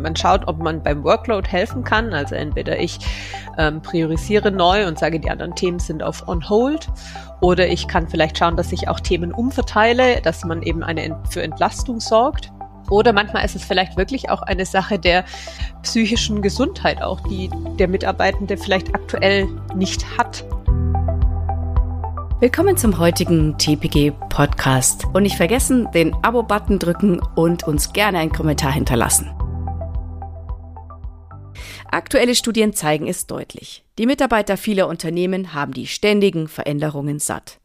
man schaut, ob man beim Workload helfen kann. Also entweder ich ähm, priorisiere neu und sage, die anderen Themen sind auf on hold. Oder ich kann vielleicht schauen, dass ich auch Themen umverteile, dass man eben eine für Entlastung sorgt. Oder manchmal ist es vielleicht wirklich auch eine Sache der psychischen Gesundheit, auch die der Mitarbeitende vielleicht aktuell nicht hat. Willkommen zum heutigen TPG Podcast. Und nicht vergessen, den Abo-Button drücken und uns gerne einen Kommentar hinterlassen. Aktuelle Studien zeigen es deutlich. Die Mitarbeiter vieler Unternehmen haben die ständigen Veränderungen satt.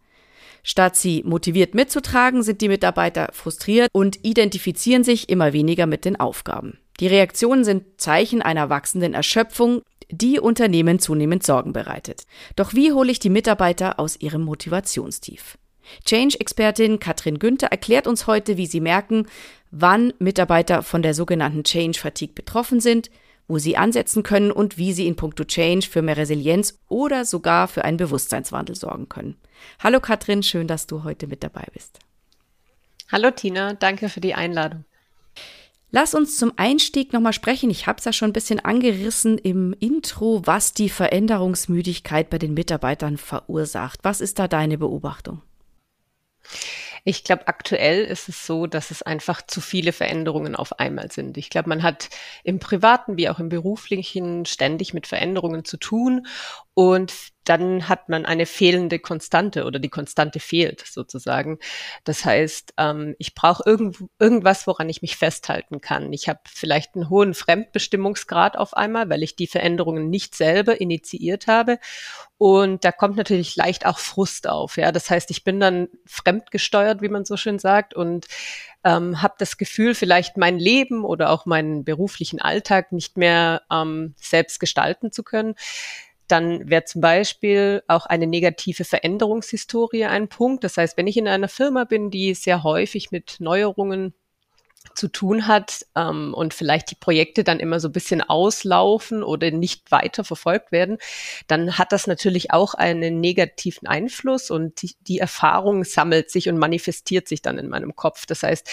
Statt sie motiviert mitzutragen, sind die Mitarbeiter frustriert und identifizieren sich immer weniger mit den Aufgaben. Die Reaktionen sind Zeichen einer wachsenden Erschöpfung, die Unternehmen zunehmend Sorgen bereitet. Doch wie hole ich die Mitarbeiter aus ihrem Motivationstief? Change-Expertin Katrin Günther erklärt uns heute, wie sie merken, wann Mitarbeiter von der sogenannten Change Fatigue betroffen sind, wo sie ansetzen können und wie sie in puncto Change für mehr Resilienz oder sogar für einen Bewusstseinswandel sorgen können. Hallo Katrin, schön, dass du heute mit dabei bist. Hallo Tina, danke für die Einladung. Lass uns zum Einstieg nochmal sprechen. Ich habe es ja schon ein bisschen angerissen im Intro, was die Veränderungsmüdigkeit bei den Mitarbeitern verursacht. Was ist da deine Beobachtung? Ich glaube, aktuell ist es so, dass es einfach zu viele Veränderungen auf einmal sind. Ich glaube, man hat im privaten wie auch im beruflichen ständig mit Veränderungen zu tun und dann hat man eine fehlende Konstante oder die Konstante fehlt sozusagen. Das heißt, ähm, ich brauche irgend, irgendwas, woran ich mich festhalten kann. Ich habe vielleicht einen hohen Fremdbestimmungsgrad auf einmal, weil ich die Veränderungen nicht selber initiiert habe. Und da kommt natürlich leicht auch Frust auf. Ja, das heißt, ich bin dann fremdgesteuert, wie man so schön sagt, und ähm, habe das Gefühl, vielleicht mein Leben oder auch meinen beruflichen Alltag nicht mehr ähm, selbst gestalten zu können dann wäre zum Beispiel auch eine negative Veränderungshistorie ein Punkt. Das heißt, wenn ich in einer Firma bin, die sehr häufig mit Neuerungen zu tun hat ähm, und vielleicht die Projekte dann immer so ein bisschen auslaufen oder nicht weiter verfolgt werden, dann hat das natürlich auch einen negativen Einfluss und die, die Erfahrung sammelt sich und manifestiert sich dann in meinem Kopf. Das heißt,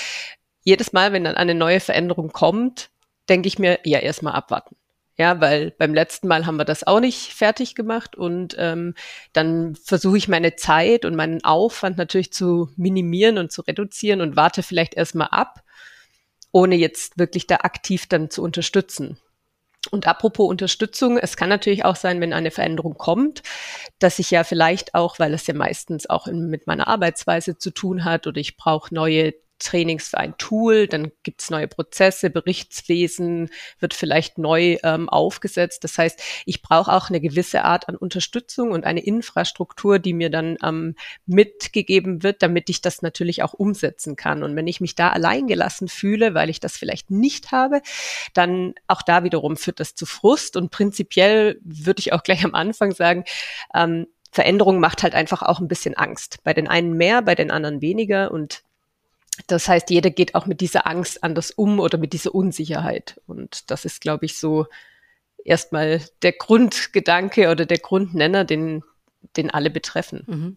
jedes Mal, wenn dann eine neue Veränderung kommt, denke ich mir, ja, erstmal abwarten. Ja, weil beim letzten Mal haben wir das auch nicht fertig gemacht und ähm, dann versuche ich meine Zeit und meinen Aufwand natürlich zu minimieren und zu reduzieren und warte vielleicht erstmal ab, ohne jetzt wirklich da aktiv dann zu unterstützen. Und apropos Unterstützung, es kann natürlich auch sein, wenn eine Veränderung kommt, dass ich ja vielleicht auch, weil es ja meistens auch in, mit meiner Arbeitsweise zu tun hat oder ich brauche neue Trainings für ein Tool, dann gibt es neue Prozesse, Berichtswesen wird vielleicht neu ähm, aufgesetzt. Das heißt, ich brauche auch eine gewisse Art an Unterstützung und eine Infrastruktur, die mir dann ähm, mitgegeben wird, damit ich das natürlich auch umsetzen kann. Und wenn ich mich da alleingelassen fühle, weil ich das vielleicht nicht habe, dann auch da wiederum führt das zu Frust. Und prinzipiell würde ich auch gleich am Anfang sagen, ähm, Veränderung macht halt einfach auch ein bisschen Angst. Bei den einen mehr, bei den anderen weniger. Und das heißt, jeder geht auch mit dieser Angst anders um oder mit dieser Unsicherheit. Und das ist, glaube ich, so erstmal der Grundgedanke oder der Grundnenner, den, den alle betreffen. Mhm.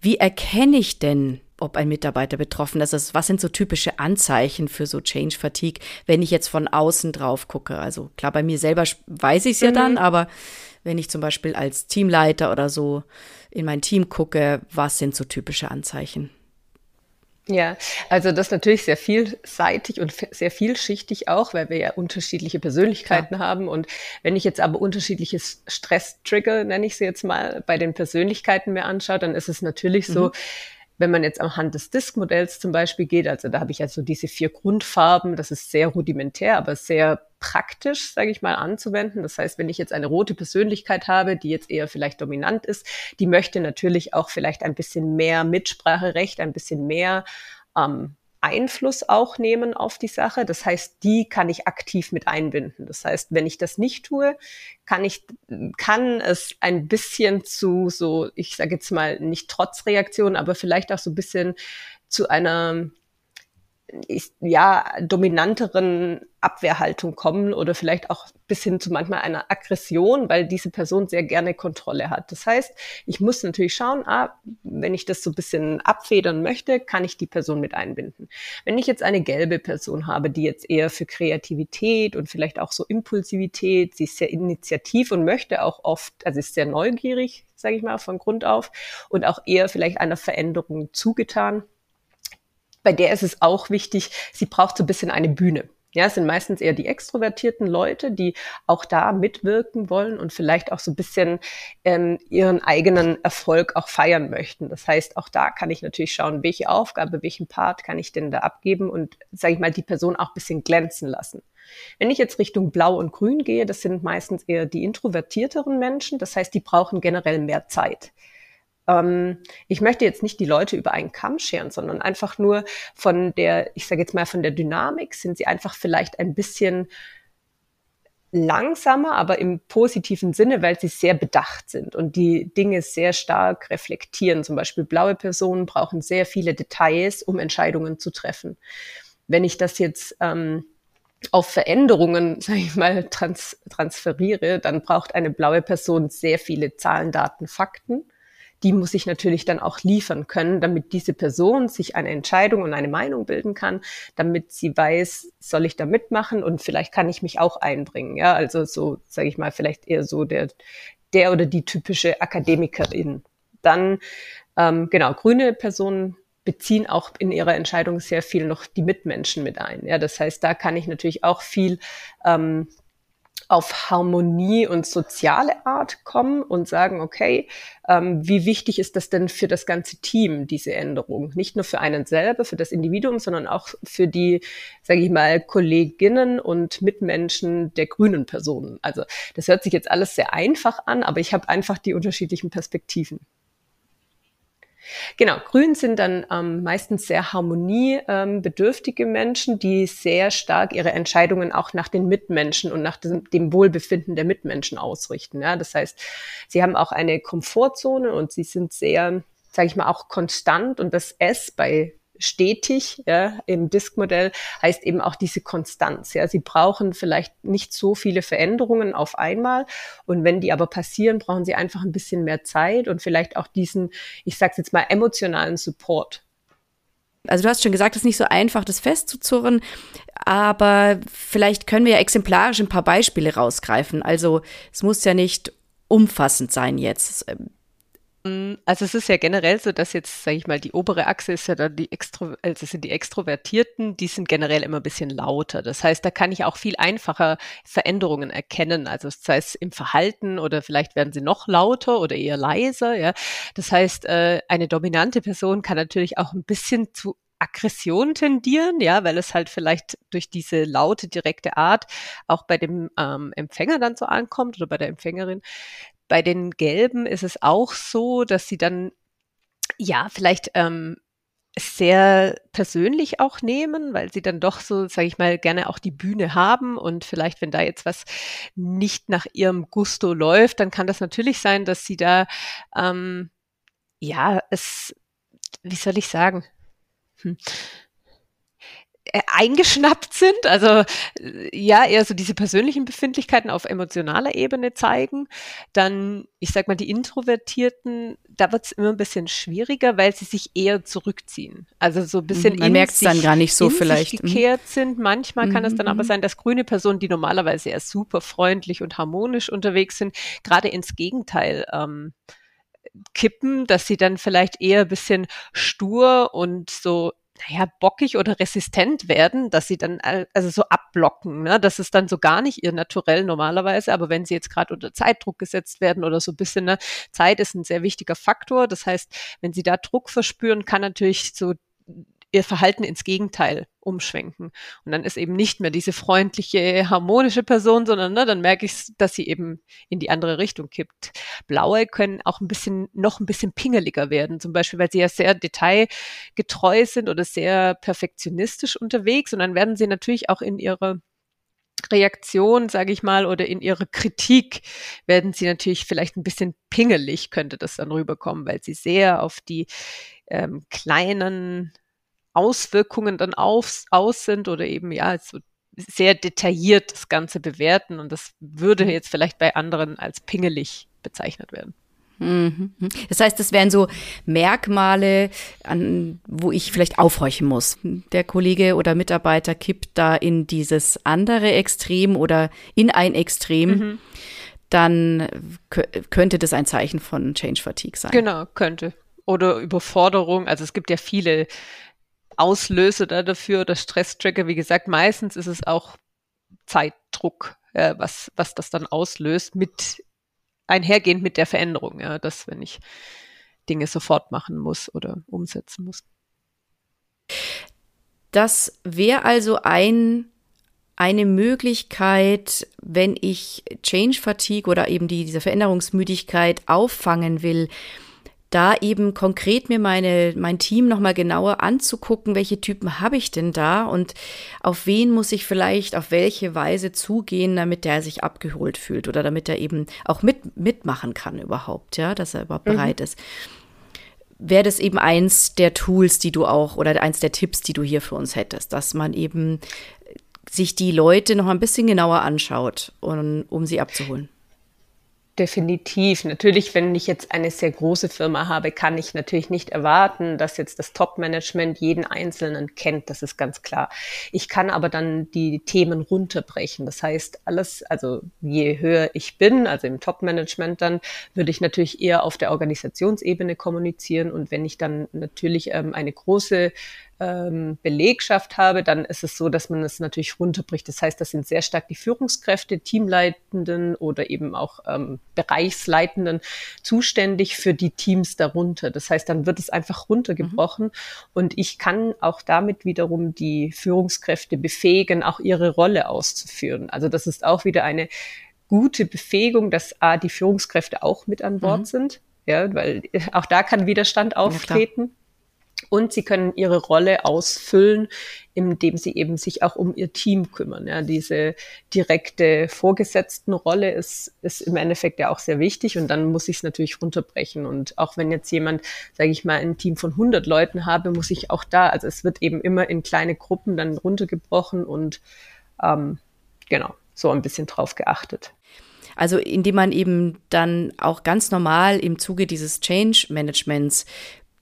Wie erkenne ich denn, ob ein Mitarbeiter betroffen ist? Also was sind so typische Anzeichen für so Change Fatigue, wenn ich jetzt von außen drauf gucke? Also klar, bei mir selber weiß ich es ja mhm. dann, aber wenn ich zum Beispiel als Teamleiter oder so in mein Team gucke, was sind so typische Anzeichen? Ja, also das ist natürlich sehr vielseitig und sehr vielschichtig auch, weil wir ja unterschiedliche Persönlichkeiten ja. haben. Und wenn ich jetzt aber unterschiedliche Stress-Trigger, nenne ich sie jetzt mal, bei den Persönlichkeiten mir anschaue, dann ist es natürlich mhm. so, wenn man jetzt anhand des Disk-Modells zum Beispiel geht, also da habe ich also diese vier Grundfarben, das ist sehr rudimentär, aber sehr praktisch, sage ich mal, anzuwenden. Das heißt, wenn ich jetzt eine rote Persönlichkeit habe, die jetzt eher vielleicht dominant ist, die möchte natürlich auch vielleicht ein bisschen mehr Mitspracherecht, ein bisschen mehr ähm, Einfluss auch nehmen auf die Sache. Das heißt, die kann ich aktiv mit einbinden. Das heißt, wenn ich das nicht tue, kann ich, kann es ein bisschen zu so, ich sage jetzt mal nicht Trotzreaktion, aber vielleicht auch so ein bisschen zu einer ja, dominanteren Abwehrhaltung kommen oder vielleicht auch bis hin zu manchmal einer Aggression, weil diese Person sehr gerne Kontrolle hat. Das heißt, ich muss natürlich schauen, ah, wenn ich das so ein bisschen abfedern möchte, kann ich die Person mit einbinden. Wenn ich jetzt eine gelbe Person habe, die jetzt eher für Kreativität und vielleicht auch so Impulsivität, sie ist sehr initiativ und möchte auch oft, also ist sehr neugierig, sage ich mal, von Grund auf und auch eher vielleicht einer Veränderung zugetan, bei der ist es auch wichtig, sie braucht so ein bisschen eine Bühne. Ja, es sind meistens eher die extrovertierten Leute, die auch da mitwirken wollen und vielleicht auch so ein bisschen ähm, ihren eigenen Erfolg auch feiern möchten. Das heißt, auch da kann ich natürlich schauen, welche Aufgabe, welchen Part kann ich denn da abgeben und, sage ich mal, die Person auch ein bisschen glänzen lassen. Wenn ich jetzt Richtung Blau und Grün gehe, das sind meistens eher die introvertierteren Menschen. Das heißt, die brauchen generell mehr Zeit ähm, ich möchte jetzt nicht die Leute über einen Kamm scheren, sondern einfach nur von der, ich sage jetzt mal von der Dynamik, sind sie einfach vielleicht ein bisschen langsamer, aber im positiven Sinne, weil sie sehr bedacht sind und die Dinge sehr stark reflektieren. Zum Beispiel blaue Personen brauchen sehr viele Details, um Entscheidungen zu treffen. Wenn ich das jetzt ähm, auf Veränderungen, sage ich mal, trans transferiere, dann braucht eine blaue Person sehr viele Zahlen, Daten, Fakten die muss ich natürlich dann auch liefern können, damit diese Person sich eine Entscheidung und eine Meinung bilden kann, damit sie weiß, soll ich da mitmachen und vielleicht kann ich mich auch einbringen. Ja, also so, sage ich mal, vielleicht eher so der, der oder die typische Akademikerin. Dann, ähm, genau, grüne Personen beziehen auch in ihrer Entscheidung sehr viel noch die Mitmenschen mit ein. Ja, das heißt, da kann ich natürlich auch viel ähm, auf Harmonie und soziale Art kommen und sagen, okay, ähm, wie wichtig ist das denn für das ganze Team, diese Änderung? Nicht nur für einen selber, für das Individuum, sondern auch für die, sage ich mal, Kolleginnen und Mitmenschen der grünen Personen. Also das hört sich jetzt alles sehr einfach an, aber ich habe einfach die unterschiedlichen Perspektiven. Genau, grün sind dann ähm, meistens sehr harmoniebedürftige ähm, Menschen, die sehr stark ihre Entscheidungen auch nach den Mitmenschen und nach dem, dem Wohlbefinden der Mitmenschen ausrichten. Ja? Das heißt, sie haben auch eine Komfortzone und sie sind sehr, sage ich mal, auch konstant und das S bei stetig ja, im Disk-Modell heißt eben auch diese Konstanz. Ja. Sie brauchen vielleicht nicht so viele Veränderungen auf einmal und wenn die aber passieren, brauchen sie einfach ein bisschen mehr Zeit und vielleicht auch diesen, ich sage jetzt mal, emotionalen Support. Also du hast schon gesagt, es ist nicht so einfach, das festzuzurren, aber vielleicht können wir ja exemplarisch ein paar Beispiele rausgreifen. Also es muss ja nicht umfassend sein jetzt. Also es ist ja generell so, dass jetzt, sage ich mal, die obere Achse ist ja dann die Extro, also sind die Extrovertierten, die sind generell immer ein bisschen lauter. Das heißt, da kann ich auch viel einfacher Veränderungen erkennen. Also sei es im Verhalten oder vielleicht werden sie noch lauter oder eher leiser. Ja, das heißt, äh, eine dominante Person kann natürlich auch ein bisschen zu Aggression tendieren, ja, weil es halt vielleicht durch diese laute, direkte Art auch bei dem ähm, Empfänger dann so ankommt oder bei der Empfängerin. Bei den Gelben ist es auch so, dass sie dann ja vielleicht ähm, sehr persönlich auch nehmen, weil sie dann doch so, sage ich mal, gerne auch die Bühne haben und vielleicht, wenn da jetzt was nicht nach ihrem Gusto läuft, dann kann das natürlich sein, dass sie da ähm, ja es, wie soll ich sagen? Hm eingeschnappt sind, also äh, ja, eher so diese persönlichen Befindlichkeiten auf emotionaler Ebene zeigen. Dann, ich sag mal, die Introvertierten, da wird es immer ein bisschen schwieriger, weil sie sich eher zurückziehen. Also so ein bisschen mhm, Man merkt es dann gar nicht so vielleicht. Mhm. gekehrt sind. Manchmal kann es dann aber mhm, sein, dass grüne Personen, die normalerweise eher super freundlich und harmonisch unterwegs sind, gerade ins Gegenteil ähm, kippen, dass sie dann vielleicht eher ein bisschen stur und so naja, bockig oder resistent werden, dass sie dann also so abblocken. Ne? Das ist dann so gar nicht ihr Naturell normalerweise, aber wenn sie jetzt gerade unter Zeitdruck gesetzt werden oder so ein bisschen, ne, Zeit ist ein sehr wichtiger Faktor. Das heißt, wenn sie da Druck verspüren, kann natürlich so ihr Verhalten ins Gegenteil umschwenken. Und dann ist eben nicht mehr diese freundliche, harmonische Person, sondern ne, dann merke ich, dass sie eben in die andere Richtung kippt. Blaue können auch ein bisschen, noch ein bisschen pingeliger werden, zum Beispiel, weil sie ja sehr detailgetreu sind oder sehr perfektionistisch unterwegs. Und dann werden sie natürlich auch in ihrer Reaktion, sage ich mal, oder in ihrer Kritik werden sie natürlich vielleicht ein bisschen pingelig, könnte das dann rüberkommen, weil sie sehr auf die ähm, kleinen Auswirkungen dann auf, aus sind oder eben ja so sehr detailliert das Ganze bewerten und das würde mhm. jetzt vielleicht bei anderen als pingelig bezeichnet werden. Mhm. Das heißt, das wären so Merkmale, an, wo ich vielleicht aufhorchen muss. Der Kollege oder Mitarbeiter kippt da in dieses andere Extrem oder in ein Extrem. Mhm. Dann könnte das ein Zeichen von Change Fatigue sein. Genau, könnte. Oder Überforderung. Also es gibt ja viele Auslöser da dafür oder Stresstrigger. Wie gesagt, meistens ist es auch Zeitdruck, äh, was, was das dann auslöst mit einhergehend mit der Veränderung, ja, dass wenn ich Dinge sofort machen muss oder umsetzen muss. Das wäre also ein, eine Möglichkeit, wenn ich Change Fatigue oder eben die, diese Veränderungsmüdigkeit auffangen will, da eben konkret mir meine, mein Team nochmal genauer anzugucken, welche Typen habe ich denn da und auf wen muss ich vielleicht auf welche Weise zugehen, damit der sich abgeholt fühlt oder damit er eben auch mit, mitmachen kann überhaupt, ja, dass er überhaupt mhm. bereit ist. Wäre das eben eins der Tools, die du auch oder eins der Tipps, die du hier für uns hättest, dass man eben sich die Leute noch ein bisschen genauer anschaut, um, um sie abzuholen? Definitiv. Natürlich, wenn ich jetzt eine sehr große Firma habe, kann ich natürlich nicht erwarten, dass jetzt das Top-Management jeden Einzelnen kennt. Das ist ganz klar. Ich kann aber dann die Themen runterbrechen. Das heißt, alles, also je höher ich bin, also im Top-Management dann, würde ich natürlich eher auf der Organisationsebene kommunizieren. Und wenn ich dann natürlich ähm, eine große ähm, Belegschaft habe, dann ist es so, dass man es natürlich runterbricht. Das heißt, das sind sehr stark die Führungskräfte, Teamleitenden oder eben auch ähm, Bereichsleitenden zuständig für die Teams darunter. Das heißt, dann wird es einfach runtergebrochen mhm. und ich kann auch damit wiederum die Führungskräfte befähigen, auch ihre Rolle auszuführen. Also das ist auch wieder eine gute Befähigung, dass A, die Führungskräfte auch mit an Bord mhm. sind. Ja, weil auch da kann Widerstand auftreten. Ja, und sie können ihre Rolle ausfüllen, indem sie eben sich auch um ihr Team kümmern. Ja, diese direkte Vorgesetztenrolle ist, ist im Endeffekt ja auch sehr wichtig und dann muss ich es natürlich runterbrechen. Und auch wenn jetzt jemand, sage ich mal, ein Team von 100 Leuten habe, muss ich auch da, also es wird eben immer in kleine Gruppen dann runtergebrochen und ähm, genau, so ein bisschen drauf geachtet. Also indem man eben dann auch ganz normal im Zuge dieses Change Managements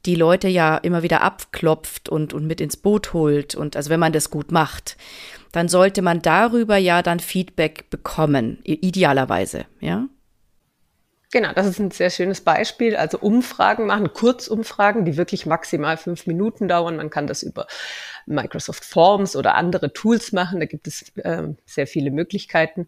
die Leute ja immer wieder abklopft und, und mit ins Boot holt. Und also wenn man das gut macht, dann sollte man darüber ja dann Feedback bekommen, idealerweise, ja? Genau, das ist ein sehr schönes Beispiel. Also Umfragen machen, Kurzumfragen, die wirklich maximal fünf Minuten dauern. Man kann das über Microsoft Forms oder andere Tools machen. Da gibt es äh, sehr viele Möglichkeiten.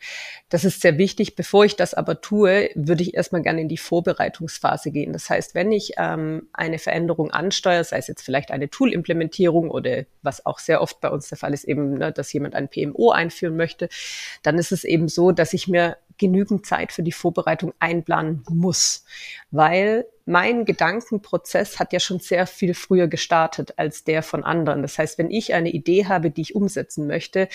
Das ist sehr wichtig. Bevor ich das aber tue, würde ich erstmal gerne in die Vorbereitungsphase gehen. Das heißt, wenn ich ähm, eine Veränderung ansteuere, sei es jetzt vielleicht eine Tool-Implementierung oder was auch sehr oft bei uns der Fall ist, eben, ne, dass jemand ein PMO einführen möchte, dann ist es eben so, dass ich mir genügend Zeit für die Vorbereitung einplanen muss, weil mein Gedankenprozess hat ja schon sehr viel früher gestartet als der von anderen. Das heißt, wenn ich eine Idee habe, die ich umsetzen möchte,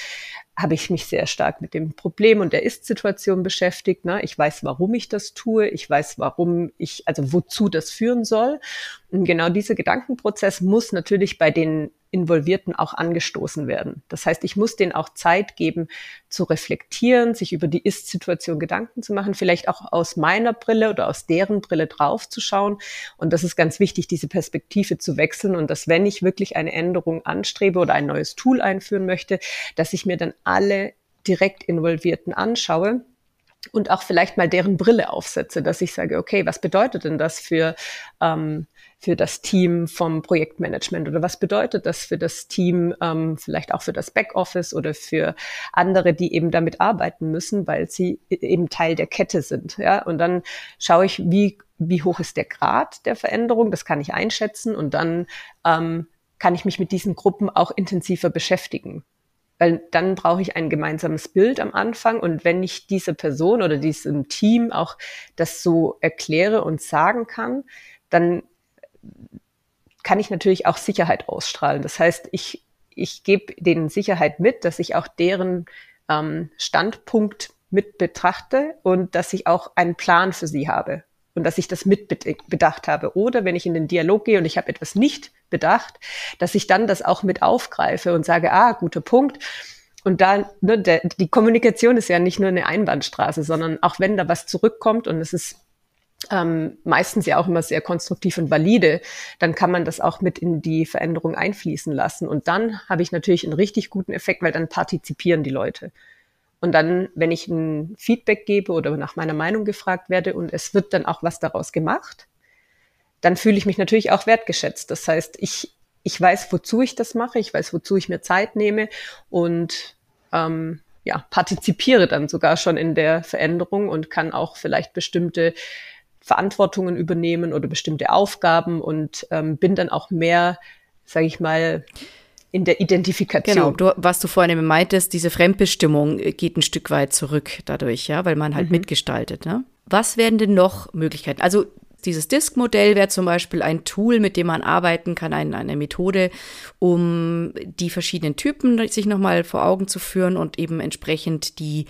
habe ich mich sehr stark mit dem Problem und der Ist-Situation beschäftigt. Ne? Ich weiß, warum ich das tue. Ich weiß, warum ich, also wozu das führen soll. Und genau dieser Gedankenprozess muss natürlich bei den Involvierten auch angestoßen werden. Das heißt, ich muss denen auch Zeit geben, zu reflektieren, sich über die Ist-Situation Gedanken zu machen, vielleicht auch aus meiner Brille oder aus deren Brille draufzuschauen. Und das ist ganz wichtig, diese Perspektive zu wechseln und dass, wenn ich wirklich eine Änderung anstrebe oder ein neues Tool einführen möchte, dass ich mir dann alle direkt Involvierten anschaue und auch vielleicht mal deren Brille aufsetze, dass ich sage, okay, was bedeutet denn das für ähm, für das Team vom Projektmanagement oder was bedeutet das für das Team, ähm, vielleicht auch für das Backoffice oder für andere, die eben damit arbeiten müssen, weil sie e-, eben Teil der Kette sind. Ja? Und dann schaue ich, wie, wie hoch ist der Grad der Veränderung, das kann ich einschätzen und dann ähm, kann ich mich mit diesen Gruppen auch intensiver beschäftigen. Weil dann brauche ich ein gemeinsames Bild am Anfang und wenn ich dieser Person oder diesem Team auch das so erkläre und sagen kann, dann kann ich natürlich auch Sicherheit ausstrahlen. Das heißt, ich, ich gebe denen Sicherheit mit, dass ich auch deren ähm, Standpunkt mit betrachte und dass ich auch einen Plan für sie habe und dass ich das mitbedacht habe. Oder wenn ich in den Dialog gehe und ich habe etwas nicht bedacht, dass ich dann das auch mit aufgreife und sage, ah, guter Punkt. Und da, ne, der, die Kommunikation ist ja nicht nur eine Einbahnstraße, sondern auch wenn da was zurückkommt und es ist ähm, meistens ja auch immer sehr konstruktiv und valide, dann kann man das auch mit in die Veränderung einfließen lassen. Und dann habe ich natürlich einen richtig guten Effekt, weil dann partizipieren die Leute. Und dann, wenn ich ein Feedback gebe oder nach meiner Meinung gefragt werde und es wird dann auch was daraus gemacht, dann fühle ich mich natürlich auch wertgeschätzt. Das heißt, ich, ich weiß, wozu ich das mache, ich weiß, wozu ich mir Zeit nehme und ähm, ja, partizipiere dann sogar schon in der Veränderung und kann auch vielleicht bestimmte Verantwortungen übernehmen oder bestimmte Aufgaben und ähm, bin dann auch mehr, sage ich mal, in der Identifikation. Genau, du, was du vorhin eben meintest, diese Fremdbestimmung geht ein Stück weit zurück dadurch, ja, weil man halt mhm. mitgestaltet. Ne? Was wären denn noch Möglichkeiten? Also dieses Disk-Modell wäre zum Beispiel ein Tool, mit dem man arbeiten kann, eine, eine Methode, um die verschiedenen Typen sich nochmal vor Augen zu führen und eben entsprechend die,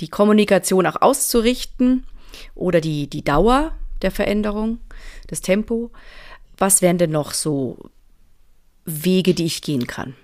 die Kommunikation auch auszurichten oder die, die Dauer der Veränderung, das Tempo. Was wären denn noch so Wege, die ich gehen kann?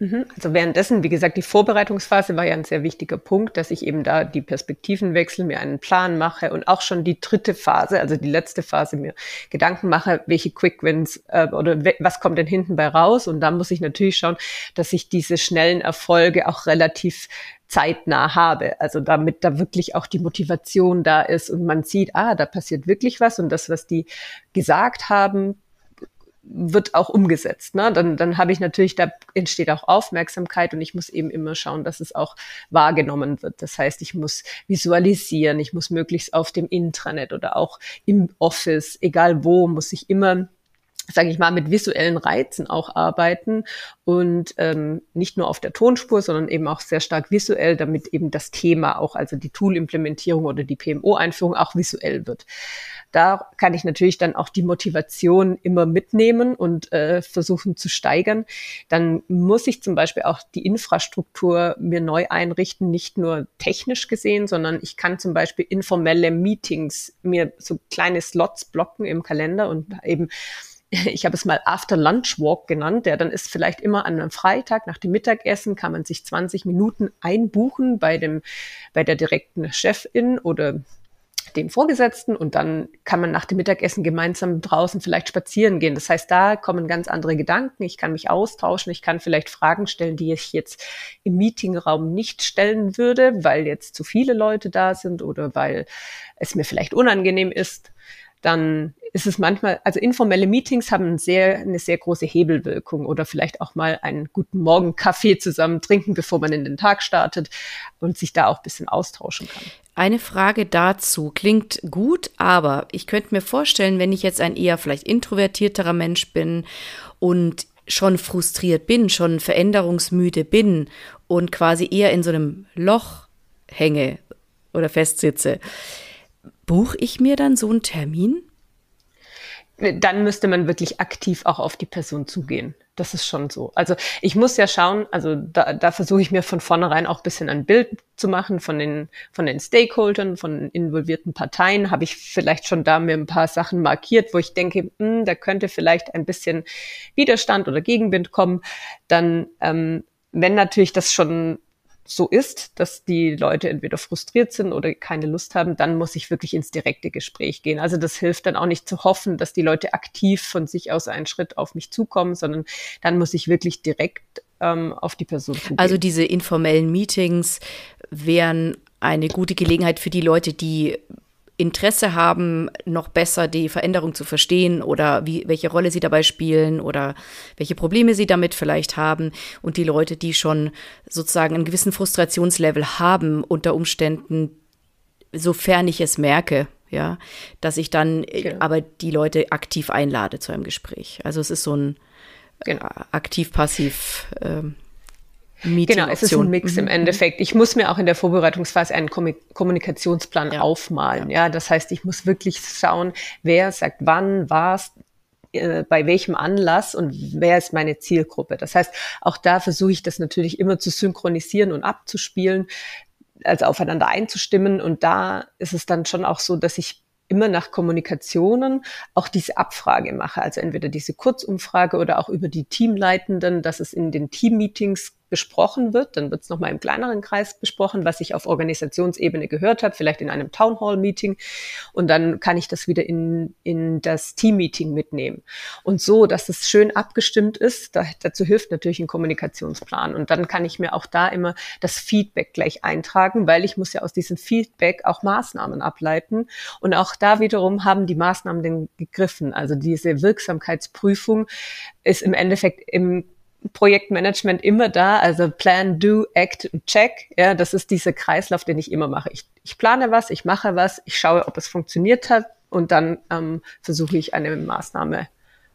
Mhm. Also währenddessen, wie gesagt, die Vorbereitungsphase war ja ein sehr wichtiger Punkt, dass ich eben da die Perspektiven wechsle, mir einen Plan mache und auch schon die dritte Phase, also die letzte Phase, mir Gedanken mache, welche Quick Wins äh, oder was kommt denn hinten bei raus. Und da muss ich natürlich schauen, dass ich diese schnellen Erfolge auch relativ zeitnah habe. Also damit da wirklich auch die Motivation da ist und man sieht, ah, da passiert wirklich was und das, was die gesagt haben, wird auch umgesetzt. Ne? Dann, dann habe ich natürlich, da entsteht auch Aufmerksamkeit und ich muss eben immer schauen, dass es auch wahrgenommen wird. Das heißt, ich muss visualisieren, ich muss möglichst auf dem Intranet oder auch im Office, egal wo, muss ich immer sage ich mal, mit visuellen Reizen auch arbeiten und ähm, nicht nur auf der Tonspur, sondern eben auch sehr stark visuell, damit eben das Thema auch, also die Tool-Implementierung oder die PMO-Einführung auch visuell wird. Da kann ich natürlich dann auch die Motivation immer mitnehmen und äh, versuchen zu steigern. Dann muss ich zum Beispiel auch die Infrastruktur mir neu einrichten, nicht nur technisch gesehen, sondern ich kann zum Beispiel informelle Meetings mir so kleine Slots blocken im Kalender und eben ich habe es mal After Lunch Walk genannt, der dann ist vielleicht immer an einem Freitag nach dem Mittagessen kann man sich 20 Minuten einbuchen bei dem, bei der direkten Chefin oder dem Vorgesetzten und dann kann man nach dem Mittagessen gemeinsam draußen vielleicht spazieren gehen. Das heißt, da kommen ganz andere Gedanken. Ich kann mich austauschen. Ich kann vielleicht Fragen stellen, die ich jetzt im Meetingraum nicht stellen würde, weil jetzt zu viele Leute da sind oder weil es mir vielleicht unangenehm ist. Dann ist es manchmal, also informelle Meetings haben sehr, eine sehr große Hebelwirkung oder vielleicht auch mal einen guten Morgen Kaffee zusammen trinken, bevor man in den Tag startet und sich da auch ein bisschen austauschen kann. Eine Frage dazu klingt gut, aber ich könnte mir vorstellen, wenn ich jetzt ein eher vielleicht introvertierterer Mensch bin und schon frustriert bin, schon veränderungsmüde bin und quasi eher in so einem Loch hänge oder festsitze, buche ich mir dann so einen Termin? dann müsste man wirklich aktiv auch auf die Person zugehen. Das ist schon so. Also ich muss ja schauen, also da, da versuche ich mir von vornherein auch bisschen ein Bild zu machen von den, von den Stakeholdern, von involvierten Parteien. Habe ich vielleicht schon da mir ein paar Sachen markiert, wo ich denke, mh, hm, da könnte vielleicht ein bisschen Widerstand oder Gegenwind kommen. Dann, ähm, wenn natürlich das schon so ist, dass die Leute entweder frustriert sind oder keine Lust haben, dann muss ich wirklich ins direkte Gespräch gehen. Also das hilft dann auch nicht zu hoffen, dass die Leute aktiv von sich aus einen Schritt auf mich zukommen, sondern dann muss ich wirklich direkt ähm, auf die Person zugehen. Also diese informellen Meetings wären eine gute Gelegenheit für die Leute, die Interesse haben, noch besser die Veränderung zu verstehen oder wie, welche Rolle sie dabei spielen oder welche Probleme sie damit vielleicht haben. Und die Leute, die schon sozusagen einen gewissen Frustrationslevel haben, unter Umständen, sofern ich es merke, ja, dass ich dann genau. aber die Leute aktiv einlade zu einem Gespräch. Also es ist so ein genau. aktiv-passiv. Ähm, Genau, es ist ein Mix mhm. im Endeffekt. Ich muss mir auch in der Vorbereitungsphase einen Kommunikationsplan ja. aufmalen. Ja. ja, das heißt, ich muss wirklich schauen, wer sagt wann, was, äh, bei welchem Anlass und wer ist meine Zielgruppe. Das heißt, auch da versuche ich das natürlich immer zu synchronisieren und abzuspielen, also aufeinander einzustimmen. Und da ist es dann schon auch so, dass ich immer nach Kommunikationen auch diese Abfrage mache. Also entweder diese Kurzumfrage oder auch über die Teamleitenden, dass es in den Teammeetings besprochen wird. Dann wird es nochmal im kleineren Kreis besprochen, was ich auf Organisationsebene gehört habe, vielleicht in einem Town Hall Meeting. Und dann kann ich das wieder in, in das Team-Meeting mitnehmen. Und so, dass es schön abgestimmt ist, da, dazu hilft natürlich ein Kommunikationsplan. Und dann kann ich mir auch da immer das Feedback gleich eintragen, weil ich muss ja aus diesem Feedback auch Maßnahmen ableiten. Und auch da wiederum haben die Maßnahmen den gegriffen. Also diese Wirksamkeitsprüfung ist im Endeffekt im Projektmanagement immer da, also Plan, Do, Act Check. Ja, das ist dieser Kreislauf, den ich immer mache. Ich, ich plane was, ich mache was, ich schaue, ob es funktioniert hat und dann ähm, versuche ich eine Maßnahme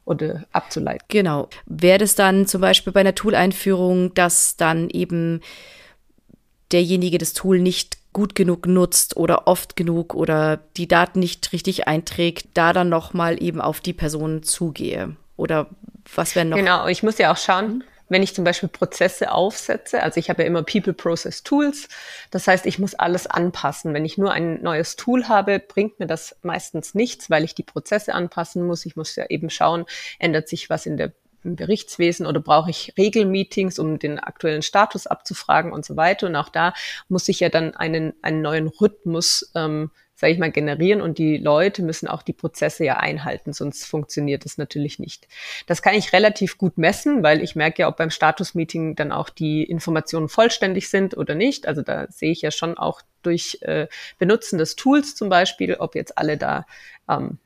oder abzuleiten. Genau. Wäre das dann zum Beispiel bei einer Tool-Einführung, dass dann eben derjenige das Tool nicht gut genug nutzt oder oft genug oder die Daten nicht richtig einträgt, da dann nochmal eben auf die Person zugehe? Oder was wären noch? Genau, ich muss ja auch schauen, wenn ich zum Beispiel Prozesse aufsetze, also ich habe ja immer People Process Tools, das heißt, ich muss alles anpassen. Wenn ich nur ein neues Tool habe, bringt mir das meistens nichts, weil ich die Prozesse anpassen muss. Ich muss ja eben schauen, ändert sich was in der im Berichtswesen oder brauche ich Regelmeetings, um den aktuellen Status abzufragen und so weiter. Und auch da muss ich ja dann einen, einen neuen Rhythmus ähm, sage ich mal, generieren und die Leute müssen auch die Prozesse ja einhalten, sonst funktioniert das natürlich nicht. Das kann ich relativ gut messen, weil ich merke ja, ob beim Status-Meeting dann auch die Informationen vollständig sind oder nicht. Also da sehe ich ja schon auch durch äh, Benutzen des Tools zum Beispiel, ob jetzt alle da ähm,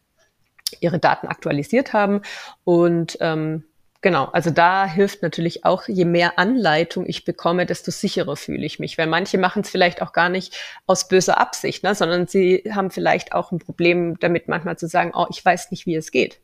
ihre Daten aktualisiert haben. Und ähm, Genau, also da hilft natürlich auch, je mehr Anleitung ich bekomme, desto sicherer fühle ich mich. Weil manche machen es vielleicht auch gar nicht aus böser Absicht, ne, sondern sie haben vielleicht auch ein Problem damit, manchmal zu sagen, oh, ich weiß nicht, wie es geht.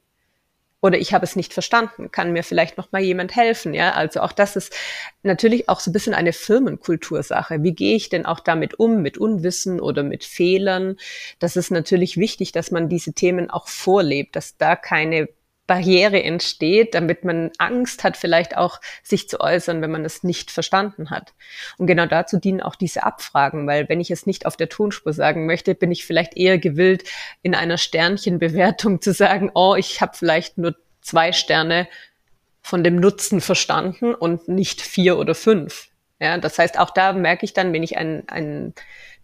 Oder ich habe es nicht verstanden, kann mir vielleicht noch mal jemand helfen, ja? Also auch das ist natürlich auch so ein bisschen eine Firmenkultursache. Wie gehe ich denn auch damit um, mit Unwissen oder mit Fehlern? Das ist natürlich wichtig, dass man diese Themen auch vorlebt, dass da keine Barriere entsteht, damit man Angst hat, vielleicht auch sich zu äußern, wenn man es nicht verstanden hat. Und genau dazu dienen auch diese Abfragen, weil wenn ich es nicht auf der Tonspur sagen möchte, bin ich vielleicht eher gewillt, in einer Sternchenbewertung zu sagen, oh, ich habe vielleicht nur zwei Sterne von dem Nutzen verstanden und nicht vier oder fünf. Ja, das heißt, auch da merke ich dann, wenn ich ein, ein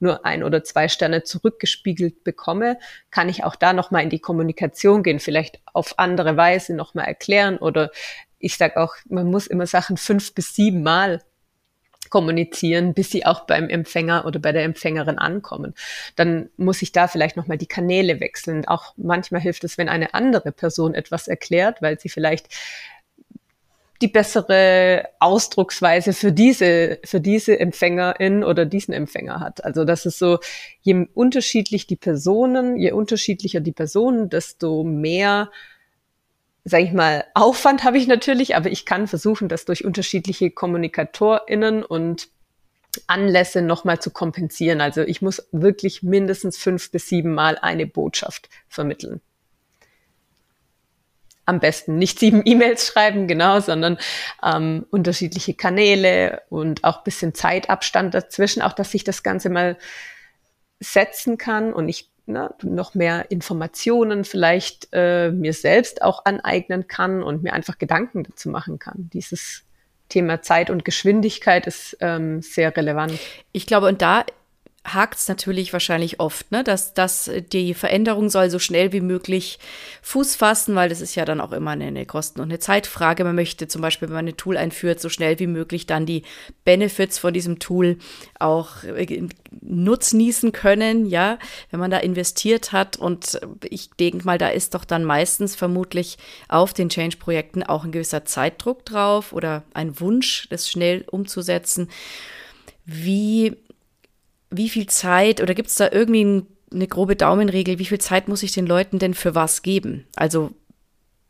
nur ein oder zwei Sterne zurückgespiegelt bekomme, kann ich auch da nochmal in die Kommunikation gehen, vielleicht auf andere Weise nochmal erklären oder ich sage auch, man muss immer Sachen fünf bis sieben Mal kommunizieren, bis sie auch beim Empfänger oder bei der Empfängerin ankommen. Dann muss ich da vielleicht nochmal die Kanäle wechseln. Auch manchmal hilft es, wenn eine andere Person etwas erklärt, weil sie vielleicht die bessere Ausdrucksweise für diese, für diese Empfängerin oder diesen Empfänger hat. Also das ist so, je unterschiedlich die Personen, je unterschiedlicher die Personen, desto mehr, sage ich mal, Aufwand habe ich natürlich, aber ich kann versuchen, das durch unterschiedliche KommunikatorInnen und Anlässe nochmal zu kompensieren. Also ich muss wirklich mindestens fünf bis sieben Mal eine Botschaft vermitteln am besten nicht sieben E-Mails schreiben, genau, sondern ähm, unterschiedliche Kanäle und auch bisschen Zeitabstand dazwischen, auch dass ich das Ganze mal setzen kann und ich ne, noch mehr Informationen vielleicht äh, mir selbst auch aneignen kann und mir einfach Gedanken dazu machen kann. Dieses Thema Zeit und Geschwindigkeit ist ähm, sehr relevant. Ich glaube, und da hakt es natürlich wahrscheinlich oft, ne? dass, dass die Veränderung soll so schnell wie möglich Fuß fassen, weil das ist ja dann auch immer eine, eine Kosten- und eine Zeitfrage. Man möchte zum Beispiel, wenn man ein Tool einführt, so schnell wie möglich dann die Benefits von diesem Tool auch äh, nutznießen können, ja, wenn man da investiert hat. Und ich denke mal, da ist doch dann meistens vermutlich auf den Change-Projekten auch ein gewisser Zeitdruck drauf oder ein Wunsch, das schnell umzusetzen. Wie wie viel Zeit oder gibt es da irgendwie eine grobe Daumenregel, wie viel Zeit muss ich den Leuten denn für was geben? Also,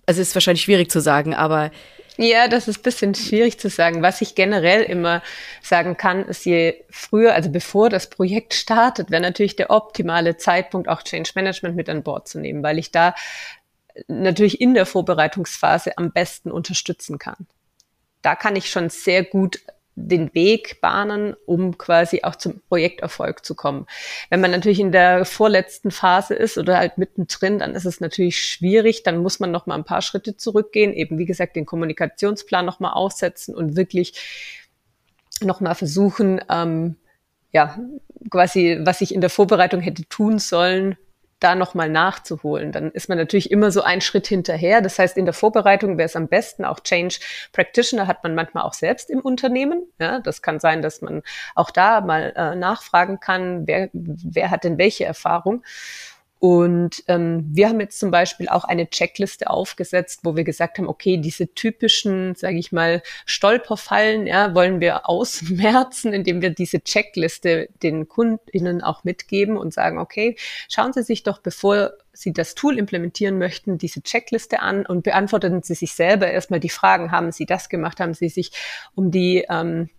also ist wahrscheinlich schwierig zu sagen, aber ja, das ist ein bisschen schwierig zu sagen. Was ich generell immer sagen kann, ist je früher, also bevor das Projekt startet, wäre natürlich der optimale Zeitpunkt, auch Change Management mit an Bord zu nehmen, weil ich da natürlich in der Vorbereitungsphase am besten unterstützen kann. Da kann ich schon sehr gut den Weg bahnen, um quasi auch zum Projekterfolg zu kommen. Wenn man natürlich in der vorletzten Phase ist oder halt mittendrin, dann ist es natürlich schwierig. Dann muss man noch mal ein paar Schritte zurückgehen, eben wie gesagt den Kommunikationsplan noch mal aufsetzen und wirklich noch mal versuchen, ähm, ja quasi was ich in der Vorbereitung hätte tun sollen, da nochmal nachzuholen. Dann ist man natürlich immer so einen Schritt hinterher. Das heißt, in der Vorbereitung wäre es am besten, auch Change Practitioner hat man manchmal auch selbst im Unternehmen. Ja, das kann sein, dass man auch da mal äh, nachfragen kann, wer, wer hat denn welche Erfahrung. Und ähm, wir haben jetzt zum Beispiel auch eine Checkliste aufgesetzt, wo wir gesagt haben, okay, diese typischen, sage ich mal, Stolperfallen, ja, wollen wir ausmerzen, indem wir diese Checkliste den KundInnen auch mitgeben und sagen, okay, schauen Sie sich doch, bevor Sie das Tool implementieren möchten, diese Checkliste an und beantworten Sie sich selber erstmal die Fragen, haben Sie das gemacht, haben Sie sich um die ähm,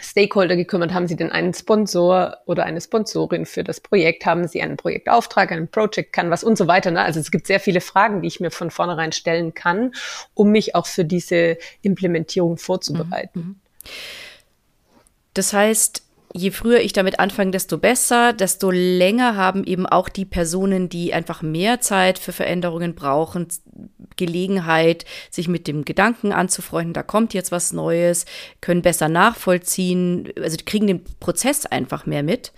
Stakeholder gekümmert? Haben Sie denn einen Sponsor oder eine Sponsorin für das Projekt? Haben Sie einen Projektauftrag, einen Project Canvas und so weiter? Ne? Also es gibt sehr viele Fragen, die ich mir von vornherein stellen kann, um mich auch für diese Implementierung vorzubereiten. Mhm. Das heißt, je früher ich damit anfange, desto besser, desto länger haben eben auch die Personen, die einfach mehr Zeit für Veränderungen brauchen, Gelegenheit, sich mit dem Gedanken anzufreunden, da kommt jetzt was Neues, können besser nachvollziehen, also kriegen den Prozess einfach mehr mit,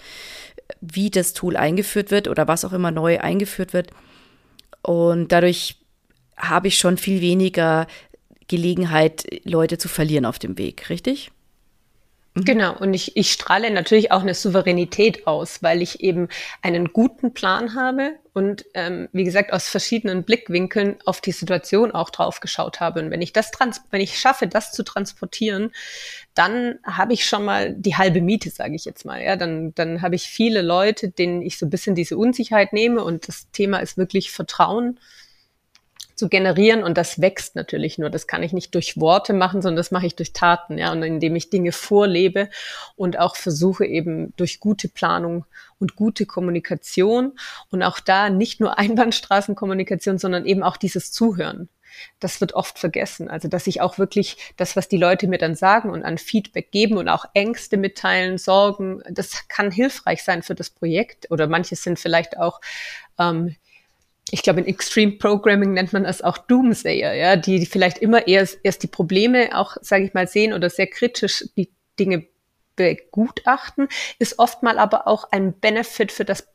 wie das Tool eingeführt wird oder was auch immer neu eingeführt wird. Und dadurch habe ich schon viel weniger Gelegenheit, Leute zu verlieren auf dem Weg, richtig? Mhm. Genau, und ich, ich strahle natürlich auch eine Souveränität aus, weil ich eben einen guten Plan habe und ähm, wie gesagt aus verschiedenen Blickwinkeln auf die Situation auch drauf geschaut habe. Und wenn ich das trans wenn ich schaffe, das zu transportieren, dann habe ich schon mal die halbe Miete, sage ich jetzt mal. Ja, dann dann habe ich viele Leute, denen ich so ein bisschen diese Unsicherheit nehme und das Thema ist wirklich Vertrauen zu generieren und das wächst natürlich nur. Das kann ich nicht durch Worte machen, sondern das mache ich durch Taten, ja, und indem ich Dinge vorlebe und auch versuche eben durch gute Planung und gute Kommunikation und auch da nicht nur Einbahnstraßenkommunikation, sondern eben auch dieses Zuhören. Das wird oft vergessen. Also, dass ich auch wirklich das, was die Leute mir dann sagen und an Feedback geben und auch Ängste mitteilen, Sorgen, das kann hilfreich sein für das Projekt. Oder manche sind vielleicht auch ähm, ich glaube, in Extreme Programming nennt man das auch Doomsayer, ja, die, die vielleicht immer erst, erst die Probleme auch, sage ich mal, sehen oder sehr kritisch die Dinge begutachten, ist oftmal aber auch ein Benefit für das,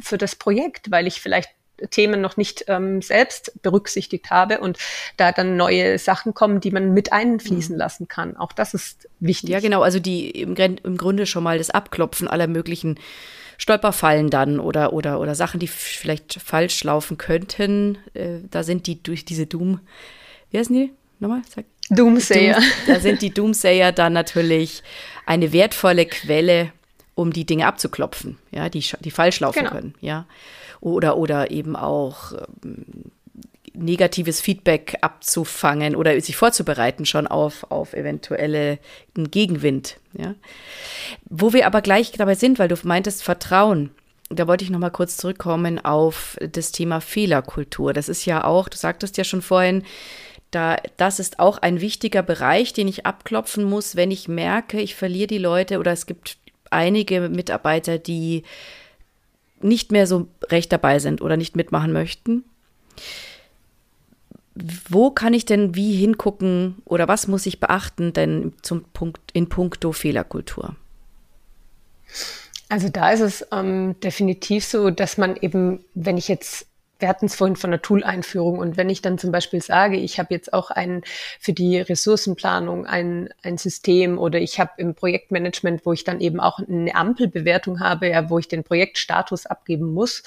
für das Projekt, weil ich vielleicht Themen noch nicht ähm, selbst berücksichtigt habe und da dann neue Sachen kommen, die man mit einfließen mhm. lassen kann. Auch das ist wichtig. Ja, genau. Also die im, im Grunde schon mal das Abklopfen aller möglichen Stolperfallen dann oder, oder, oder Sachen, die vielleicht falsch laufen könnten. Äh, da sind die durch diese Doom, wie heißen die? Nochmal? Sag. Doomsayer. Doom, da sind die Doomsayer dann natürlich eine wertvolle Quelle, um die Dinge abzuklopfen, ja, die, die falsch laufen genau. können, ja. Oder, oder eben auch ähm, negatives Feedback abzufangen oder sich vorzubereiten schon auf, auf eventuelle Gegenwind. Ja. Wo wir aber gleich dabei sind, weil du meintest Vertrauen. Da wollte ich noch mal kurz zurückkommen auf das Thema Fehlerkultur. Das ist ja auch, du sagtest ja schon vorhin, da, das ist auch ein wichtiger Bereich, den ich abklopfen muss, wenn ich merke, ich verliere die Leute oder es gibt einige Mitarbeiter, die nicht mehr so recht dabei sind oder nicht mitmachen möchten wo kann ich denn wie hingucken oder was muss ich beachten denn zum Punkt in puncto Fehlerkultur? Also da ist es ähm, definitiv so, dass man eben, wenn ich jetzt wir hatten es vorhin von der Tool-Einführung und wenn ich dann zum Beispiel sage, ich habe jetzt auch ein für die Ressourcenplanung ein, ein System oder ich habe im Projektmanagement, wo ich dann eben auch eine Ampelbewertung habe, ja, wo ich den Projektstatus abgeben muss,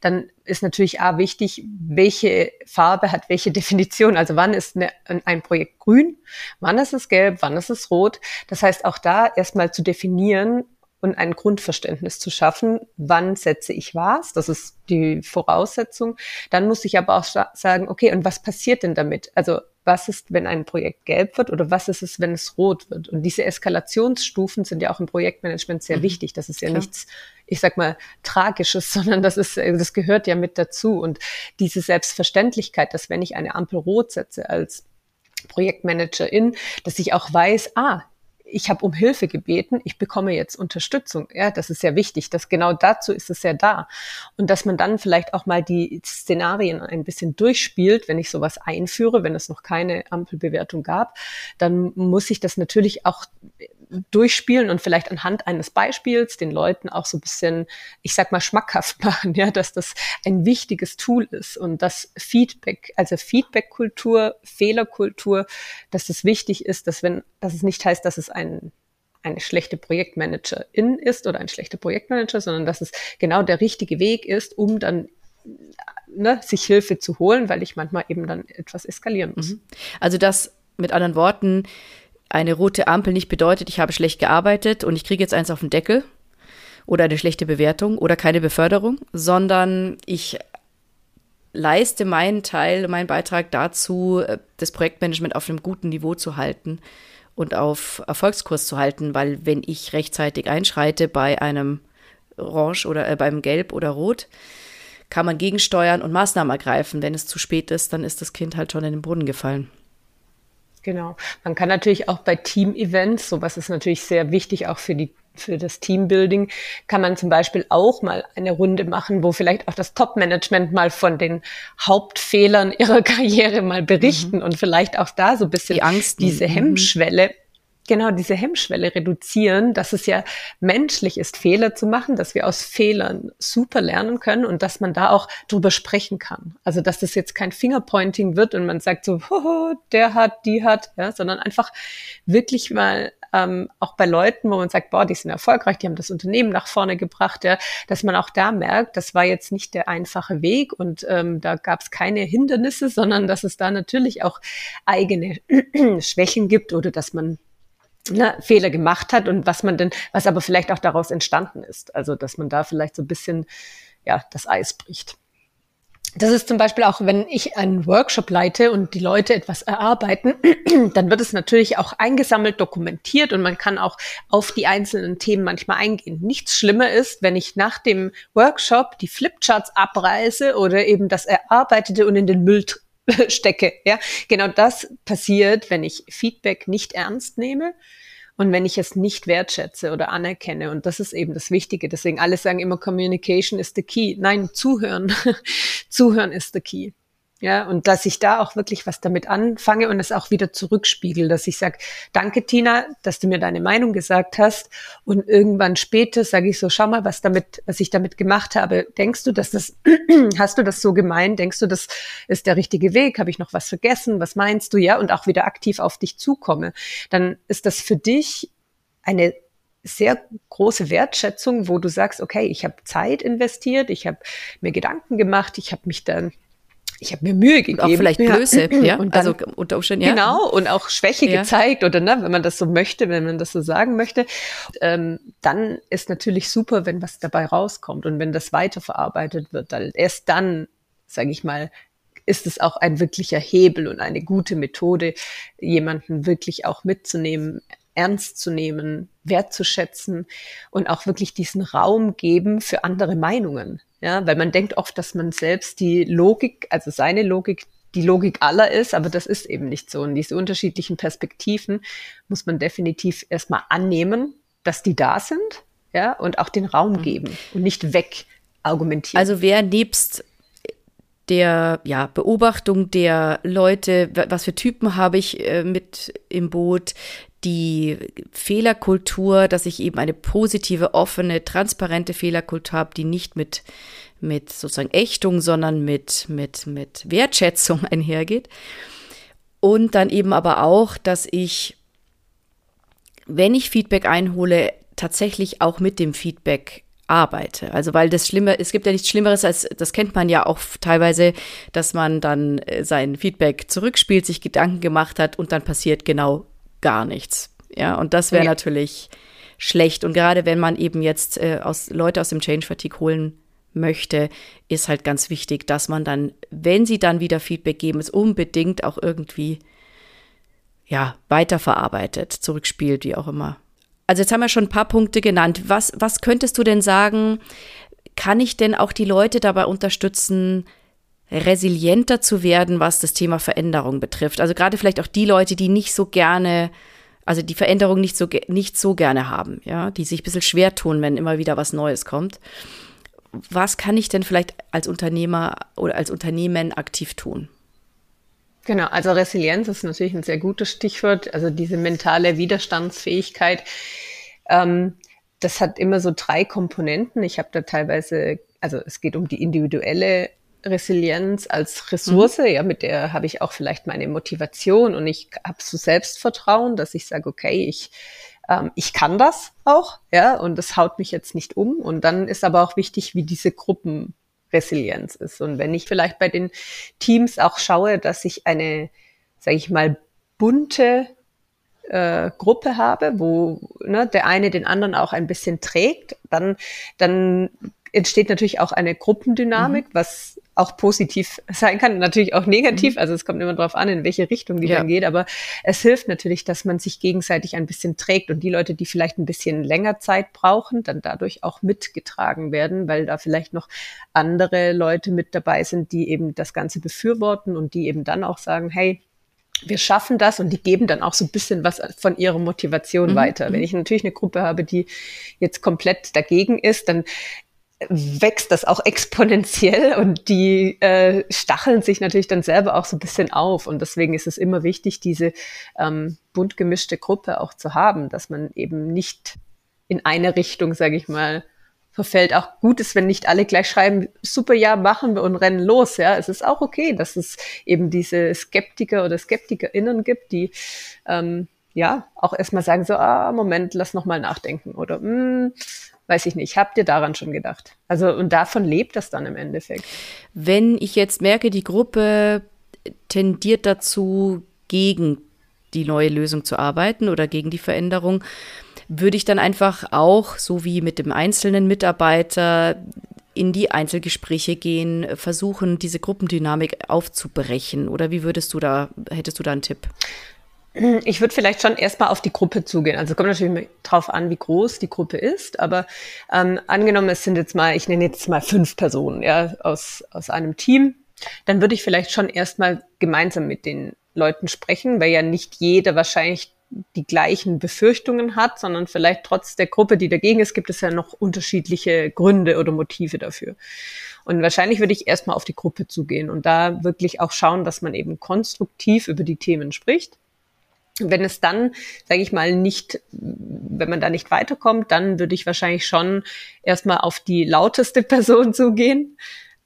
dann ist natürlich A wichtig, welche Farbe hat welche Definition. Also wann ist eine, ein Projekt grün, wann ist es gelb, wann ist es rot. Das heißt auch da erstmal zu definieren, und ein Grundverständnis zu schaffen, wann setze ich was, das ist die Voraussetzung. Dann muss ich aber auch sagen, okay, und was passiert denn damit? Also was ist, wenn ein Projekt gelb wird oder was ist es, wenn es rot wird? Und diese Eskalationsstufen sind ja auch im Projektmanagement sehr mhm. wichtig. Das ist ja Klar. nichts, ich sag mal, Tragisches, sondern das ist, das gehört ja mit dazu. Und diese Selbstverständlichkeit, dass wenn ich eine Ampel rot setze als Projektmanagerin, dass ich auch weiß, ah, ich habe um Hilfe gebeten, ich bekomme jetzt Unterstützung. Ja, das ist sehr wichtig. Dass genau dazu ist es ja da. Und dass man dann vielleicht auch mal die Szenarien ein bisschen durchspielt, wenn ich sowas einführe, wenn es noch keine Ampelbewertung gab, dann muss ich das natürlich auch durchspielen und vielleicht anhand eines Beispiels den Leuten auch so ein bisschen, ich sag mal, schmackhaft machen, ja, dass das ein wichtiges Tool ist und dass Feedback, also Feedback-Kultur, Fehlerkultur, dass es wichtig ist, dass wenn, dass es nicht heißt, dass es ein eine schlechte Projektmanagerin ist oder ein schlechter Projektmanager, sondern dass es genau der richtige Weg ist, um dann ne, sich Hilfe zu holen, weil ich manchmal eben dann etwas eskalieren muss. Mhm. Also das mit anderen Worten, eine rote Ampel nicht bedeutet, ich habe schlecht gearbeitet und ich kriege jetzt eins auf den Deckel oder eine schlechte Bewertung oder keine Beförderung, sondern ich leiste meinen Teil, meinen Beitrag dazu, äh, das Projektmanagement auf einem guten Niveau zu halten und auf Erfolgskurs zu halten, weil wenn ich rechtzeitig einschreite bei einem Orange oder äh, beim Gelb oder Rot, kann man gegensteuern und Maßnahmen ergreifen. Wenn es zu spät ist, dann ist das Kind halt schon in den Brunnen gefallen. Genau. Man kann natürlich auch bei Team-Events, sowas ist natürlich sehr wichtig auch für die für das Teambuilding kann man zum Beispiel auch mal eine Runde machen, wo vielleicht auch das Top-Management mal von den Hauptfehlern ihrer Karriere mal berichten mhm. und vielleicht auch da so ein bisschen die Angst, diese mhm. Hemmschwelle genau diese Hemmschwelle reduzieren, dass es ja menschlich ist, Fehler zu machen, dass wir aus Fehlern super lernen können und dass man da auch drüber sprechen kann. Also dass das jetzt kein Fingerpointing wird und man sagt so, Hoho, der hat, die hat, ja, sondern einfach wirklich mal ähm, auch bei Leuten, wo man sagt, boah, die sind erfolgreich, die haben das Unternehmen nach vorne gebracht, ja, dass man auch da merkt, das war jetzt nicht der einfache Weg und ähm, da gab es keine Hindernisse, sondern dass es da natürlich auch eigene Schwächen gibt oder dass man ne, Fehler gemacht hat und was man denn, was aber vielleicht auch daraus entstanden ist. Also, dass man da vielleicht so ein bisschen, ja, das Eis bricht. Das ist zum Beispiel auch, wenn ich einen Workshop leite und die Leute etwas erarbeiten, dann wird es natürlich auch eingesammelt, dokumentiert und man kann auch auf die einzelnen Themen manchmal eingehen. Nichts schlimmer ist, wenn ich nach dem Workshop die Flipcharts abreiße oder eben das Erarbeitete und in den Müll stecke. Ja, genau das passiert, wenn ich Feedback nicht ernst nehme und wenn ich es nicht wertschätze oder anerkenne. Und das ist eben das Wichtige. Deswegen alle sagen immer, Communication is the key. Nein, zuhören. zuhören ist the key. Ja, und dass ich da auch wirklich was damit anfange und es auch wieder zurückspiegel, dass ich sage, danke Tina, dass du mir deine Meinung gesagt hast. Und irgendwann später sage ich so, schau mal, was damit, was ich damit gemacht habe. Denkst du, dass das, hast du das so gemeint? Denkst du, das ist der richtige Weg? Habe ich noch was vergessen? Was meinst du? Ja, und auch wieder aktiv auf dich zukomme. Dann ist das für dich eine sehr große Wertschätzung, wo du sagst, okay, ich habe Zeit investiert, ich habe mir Gedanken gemacht, ich habe mich dann ich habe mir Mühe gegeben. Und auch vielleicht Blöße, ja. ja? Und dann, also unter Umständen, ja. Genau, und auch Schwäche ja. gezeigt oder ne, wenn man das so möchte, wenn man das so sagen möchte, ähm, dann ist natürlich super, wenn was dabei rauskommt und wenn das weiterverarbeitet wird. Dann, erst dann, sage ich mal, ist es auch ein wirklicher Hebel und eine gute Methode, jemanden wirklich auch mitzunehmen, ernst zu nehmen, wertzuschätzen und auch wirklich diesen Raum geben für andere Meinungen. Ja, weil man denkt oft, dass man selbst die Logik, also seine Logik, die Logik aller ist, aber das ist eben nicht so. Und diese unterschiedlichen Perspektiven muss man definitiv erstmal annehmen, dass die da sind, ja, und auch den Raum mhm. geben und nicht weg argumentieren. Also wer nebst der ja, Beobachtung der Leute, was für Typen habe ich äh, mit im Boot, die Fehlerkultur, dass ich eben eine positive, offene, transparente Fehlerkultur habe, die nicht mit, mit sozusagen Ächtung, sondern mit, mit, mit Wertschätzung einhergeht. Und dann eben aber auch, dass ich, wenn ich Feedback einhole, tatsächlich auch mit dem Feedback arbeite. Also weil das Schlimme, es gibt ja nichts Schlimmeres als, das kennt man ja auch teilweise, dass man dann äh, sein Feedback zurückspielt, sich Gedanken gemacht hat und dann passiert genau gar nichts. Ja, und das wäre ja. natürlich schlecht. Und gerade wenn man eben jetzt äh, aus, Leute aus dem Change Fatigue holen möchte, ist halt ganz wichtig, dass man dann, wenn sie dann wieder Feedback geben, es unbedingt auch irgendwie ja, weiterverarbeitet, zurückspielt, wie auch immer. Also jetzt haben wir schon ein paar Punkte genannt. Was, was könntest du denn sagen, kann ich denn auch die Leute dabei unterstützen, resilienter zu werden, was das Thema Veränderung betrifft. Also gerade vielleicht auch die Leute, die nicht so gerne also die Veränderung nicht so, nicht so gerne haben, ja, die sich ein bisschen schwer tun, wenn immer wieder was Neues kommt. Was kann ich denn vielleicht als Unternehmer oder als Unternehmen aktiv tun? Genau, also Resilienz ist natürlich ein sehr gutes Stichwort. Also diese mentale Widerstandsfähigkeit, ähm, das hat immer so drei Komponenten. Ich habe da teilweise, also es geht um die individuelle Resilienz als Ressource, mhm. ja, mit der habe ich auch vielleicht meine Motivation und ich habe so Selbstvertrauen, dass ich sage, okay, ich ähm, ich kann das auch, ja, und das haut mich jetzt nicht um. Und dann ist aber auch wichtig, wie diese Gruppenresilienz ist. Und wenn ich vielleicht bei den Teams auch schaue, dass ich eine, sage ich mal, bunte äh, Gruppe habe, wo ne, der eine den anderen auch ein bisschen trägt, dann, dann entsteht natürlich auch eine Gruppendynamik, mhm. was auch positiv sein kann, natürlich auch negativ. Mhm. Also es kommt immer darauf an, in welche Richtung die ja. dann geht. Aber es hilft natürlich, dass man sich gegenseitig ein bisschen trägt und die Leute, die vielleicht ein bisschen länger Zeit brauchen, dann dadurch auch mitgetragen werden, weil da vielleicht noch andere Leute mit dabei sind, die eben das Ganze befürworten und die eben dann auch sagen, hey, wir schaffen das und die geben dann auch so ein bisschen was von ihrer Motivation mhm. weiter. Wenn mhm. ich natürlich eine Gruppe habe, die jetzt komplett dagegen ist, dann wächst das auch exponentiell und die äh, stacheln sich natürlich dann selber auch so ein bisschen auf. Und deswegen ist es immer wichtig, diese ähm, bunt gemischte Gruppe auch zu haben, dass man eben nicht in eine Richtung, sage ich mal, verfällt. Auch gut ist, wenn nicht alle gleich schreiben, super, ja, machen wir und rennen los. Ja, es ist auch okay, dass es eben diese Skeptiker oder SkeptikerInnen gibt, die ähm, ja auch erstmal sagen so, ah, Moment, lass noch mal nachdenken oder hm, weiß ich nicht, habt ihr daran schon gedacht? Also und davon lebt das dann im Endeffekt. Wenn ich jetzt merke, die Gruppe tendiert dazu, gegen die neue Lösung zu arbeiten oder gegen die Veränderung, würde ich dann einfach auch, so wie mit dem einzelnen Mitarbeiter, in die Einzelgespräche gehen, versuchen, diese Gruppendynamik aufzubrechen? Oder wie würdest du da, hättest du da einen Tipp? Ich würde vielleicht schon erstmal auf die Gruppe zugehen. Also kommt natürlich drauf an, wie groß die Gruppe ist. Aber ähm, angenommen, es sind jetzt mal, ich nenne jetzt mal fünf Personen ja, aus, aus einem Team, dann würde ich vielleicht schon erstmal gemeinsam mit den Leuten sprechen, weil ja nicht jeder wahrscheinlich die gleichen Befürchtungen hat, sondern vielleicht trotz der Gruppe, die dagegen ist, gibt es ja noch unterschiedliche Gründe oder Motive dafür. Und wahrscheinlich würde ich erstmal auf die Gruppe zugehen und da wirklich auch schauen, dass man eben konstruktiv über die Themen spricht wenn es dann, sage ich mal, nicht, wenn man da nicht weiterkommt, dann würde ich wahrscheinlich schon erstmal auf die lauteste Person zugehen.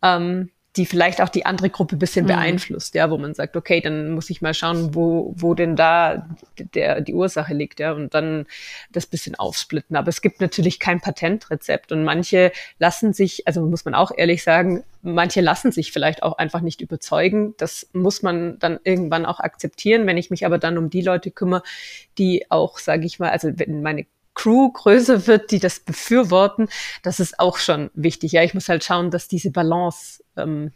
Ähm, die vielleicht auch die andere Gruppe bisschen mhm. beeinflusst, ja, wo man sagt, okay, dann muss ich mal schauen, wo, wo denn da der, die Ursache liegt, ja, und dann das bisschen aufsplitten. Aber es gibt natürlich kein Patentrezept und manche lassen sich, also muss man auch ehrlich sagen, manche lassen sich vielleicht auch einfach nicht überzeugen. Das muss man dann irgendwann auch akzeptieren. Wenn ich mich aber dann um die Leute kümmere, die auch, sage ich mal, also wenn meine Crew größer wird, die das befürworten, das ist auch schon wichtig. Ja, ich muss halt schauen, dass diese Balance ähm,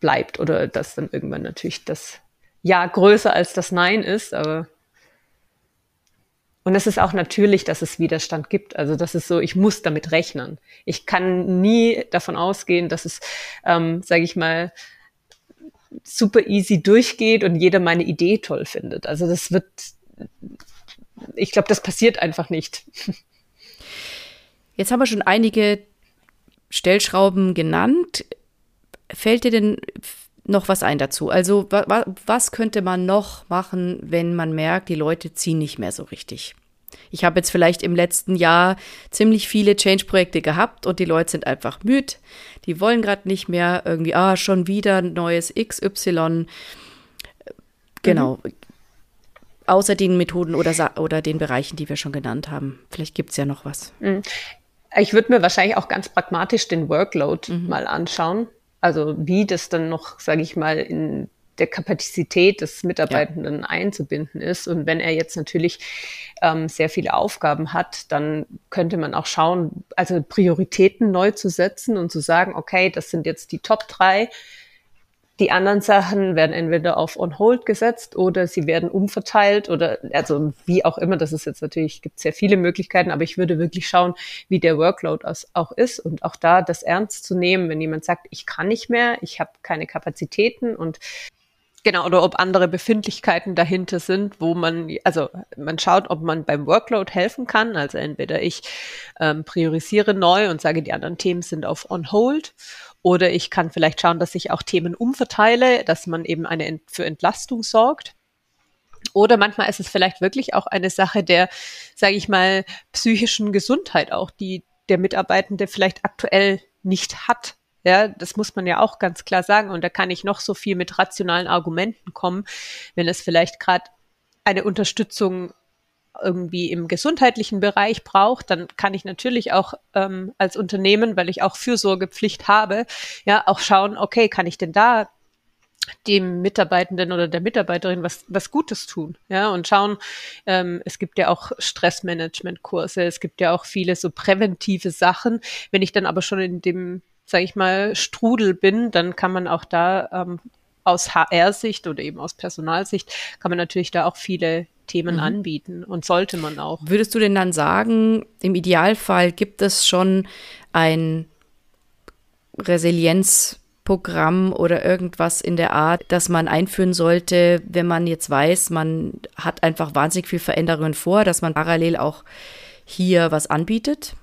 bleibt oder dass dann irgendwann natürlich das Ja größer als das Nein ist, aber und es ist auch natürlich, dass es Widerstand gibt. Also das ist so, ich muss damit rechnen. Ich kann nie davon ausgehen, dass es, ähm, sage ich mal, super easy durchgeht und jeder meine Idee toll findet. Also das wird ich glaube, das passiert einfach nicht. Jetzt haben wir schon einige Stellschrauben genannt. Fällt dir denn noch was ein dazu? Also wa was könnte man noch machen, wenn man merkt, die Leute ziehen nicht mehr so richtig? Ich habe jetzt vielleicht im letzten Jahr ziemlich viele Change-Projekte gehabt und die Leute sind einfach müde. Die wollen gerade nicht mehr irgendwie, ah, schon wieder neues XY. Genau. Mhm außer den Methoden oder, oder den Bereichen, die wir schon genannt haben. Vielleicht gibt es ja noch was. Ich würde mir wahrscheinlich auch ganz pragmatisch den Workload mhm. mal anschauen. Also wie das dann noch, sage ich mal, in der Kapazität des Mitarbeitenden ja. einzubinden ist. Und wenn er jetzt natürlich ähm, sehr viele Aufgaben hat, dann könnte man auch schauen, also Prioritäten neu zu setzen und zu sagen, okay, das sind jetzt die Top drei die anderen Sachen werden entweder auf on hold gesetzt oder sie werden umverteilt oder also wie auch immer. Das ist jetzt natürlich, gibt sehr viele Möglichkeiten, aber ich würde wirklich schauen, wie der Workload auch ist und auch da das ernst zu nehmen, wenn jemand sagt, ich kann nicht mehr, ich habe keine Kapazitäten und Genau, oder ob andere Befindlichkeiten dahinter sind, wo man, also man schaut, ob man beim Workload helfen kann. Also entweder ich ähm, priorisiere neu und sage, die anderen Themen sind auf on hold. Oder ich kann vielleicht schauen, dass ich auch Themen umverteile, dass man eben eine Ent für Entlastung sorgt. Oder manchmal ist es vielleicht wirklich auch eine Sache der, sage ich mal, psychischen Gesundheit auch, die der Mitarbeitende vielleicht aktuell nicht hat. Ja, das muss man ja auch ganz klar sagen. Und da kann ich noch so viel mit rationalen Argumenten kommen, wenn es vielleicht gerade eine Unterstützung irgendwie im gesundheitlichen Bereich braucht, dann kann ich natürlich auch ähm, als Unternehmen, weil ich auch Fürsorgepflicht habe, ja auch schauen, okay, kann ich denn da dem Mitarbeitenden oder der Mitarbeiterin was, was Gutes tun, ja, und schauen, ähm, es gibt ja auch Stressmanagement-Kurse, es gibt ja auch viele so präventive Sachen. Wenn ich dann aber schon in dem sage ich mal, Strudel bin, dann kann man auch da ähm, aus HR-Sicht oder eben aus Personalsicht kann man natürlich da auch viele Themen mhm. anbieten und sollte man auch. Würdest du denn dann sagen, im Idealfall gibt es schon ein Resilienzprogramm oder irgendwas in der Art, das man einführen sollte, wenn man jetzt weiß, man hat einfach wahnsinnig viel Veränderungen vor, dass man parallel auch hier was anbietet?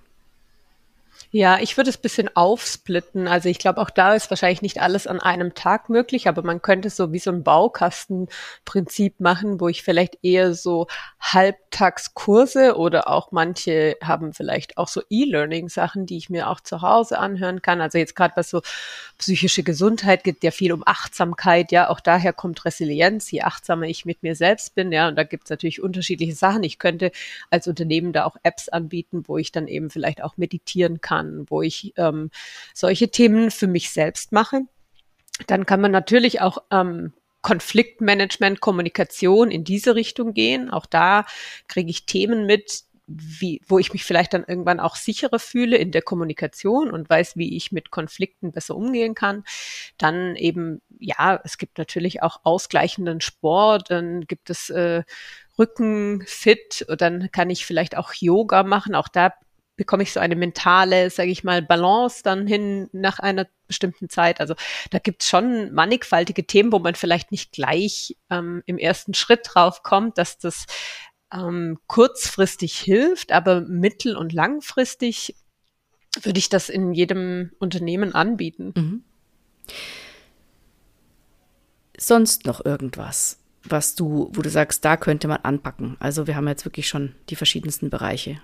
Ja, ich würde es bisschen aufsplitten. Also ich glaube, auch da ist wahrscheinlich nicht alles an einem Tag möglich, aber man könnte so wie so ein Baukastenprinzip machen, wo ich vielleicht eher so Halbtagskurse oder auch manche haben vielleicht auch so E-Learning-Sachen, die ich mir auch zu Hause anhören kann. Also jetzt gerade was so psychische Gesundheit geht ja viel um Achtsamkeit, ja, auch daher kommt Resilienz, je achtsamer ich mit mir selbst bin, ja, und da gibt es natürlich unterschiedliche Sachen. Ich könnte als Unternehmen da auch Apps anbieten, wo ich dann eben vielleicht auch meditieren kann kann, wo ich ähm, solche Themen für mich selbst mache. Dann kann man natürlich auch ähm, Konfliktmanagement, Kommunikation in diese Richtung gehen. Auch da kriege ich Themen mit, wie, wo ich mich vielleicht dann irgendwann auch sicherer fühle in der Kommunikation und weiß, wie ich mit Konflikten besser umgehen kann. Dann eben, ja, es gibt natürlich auch ausgleichenden Sport, dann gibt es äh, Rücken fit, und dann kann ich vielleicht auch Yoga machen. Auch da bekomme ich so eine mentale, sage ich mal, Balance dann hin nach einer bestimmten Zeit. Also da gibt es schon mannigfaltige Themen, wo man vielleicht nicht gleich ähm, im ersten Schritt drauf kommt, dass das ähm, kurzfristig hilft, aber mittel- und langfristig würde ich das in jedem Unternehmen anbieten. Mhm. Sonst noch irgendwas, was du, wo du sagst, da könnte man anpacken. Also wir haben jetzt wirklich schon die verschiedensten Bereiche.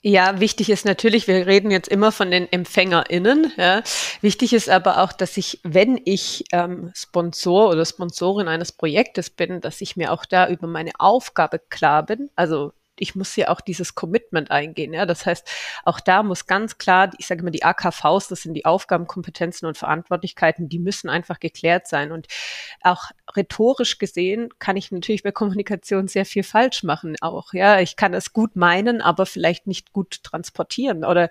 Ja, wichtig ist natürlich, wir reden jetzt immer von den EmpfängerInnen. Ja. Wichtig ist aber auch, dass ich, wenn ich ähm, Sponsor oder Sponsorin eines Projektes bin, dass ich mir auch da über meine Aufgabe klar bin. Also ich muss hier auch dieses Commitment eingehen. Ja, das heißt, auch da muss ganz klar, ich sage immer die AKVs, das sind die Aufgaben, Kompetenzen und Verantwortlichkeiten, die müssen einfach geklärt sein. Und auch rhetorisch gesehen kann ich natürlich bei Kommunikation sehr viel falsch machen. Auch ja, ich kann es gut meinen, aber vielleicht nicht gut transportieren. Oder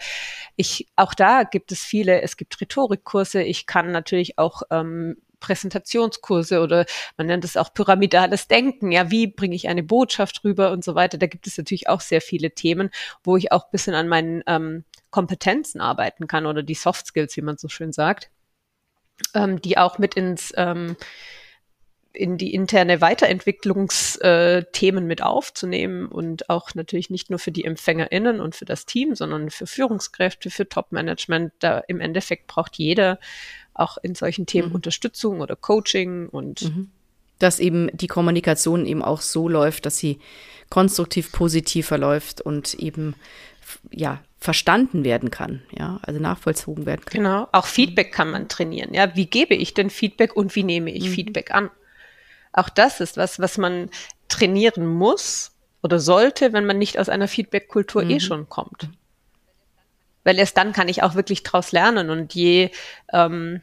ich auch da gibt es viele. Es gibt Rhetorikkurse. Ich kann natürlich auch ähm, Präsentationskurse oder man nennt es auch pyramidales Denken. Ja, wie bringe ich eine Botschaft rüber und so weiter. Da gibt es natürlich auch sehr viele Themen, wo ich auch ein bisschen an meinen ähm, Kompetenzen arbeiten kann oder die Soft Skills, wie man so schön sagt, ähm, die auch mit ins ähm, in die interne Weiterentwicklungsthemen mit aufzunehmen und auch natürlich nicht nur für die EmpfängerInnen und für das Team, sondern für Führungskräfte, für Top-Management. Da im Endeffekt braucht jeder auch in solchen Themen mhm. Unterstützung oder Coaching und mhm. dass eben die Kommunikation eben auch so läuft, dass sie konstruktiv positiv verläuft und eben ja verstanden werden kann, ja, also nachvollzogen werden kann. Genau, auch Feedback kann man trainieren, ja, wie gebe ich denn Feedback und wie nehme ich mhm. Feedback an? Auch das ist was, was man trainieren muss oder sollte, wenn man nicht aus einer Feedback-Kultur eh mhm. eh schon kommt weil erst dann kann ich auch wirklich draus lernen und je ähm,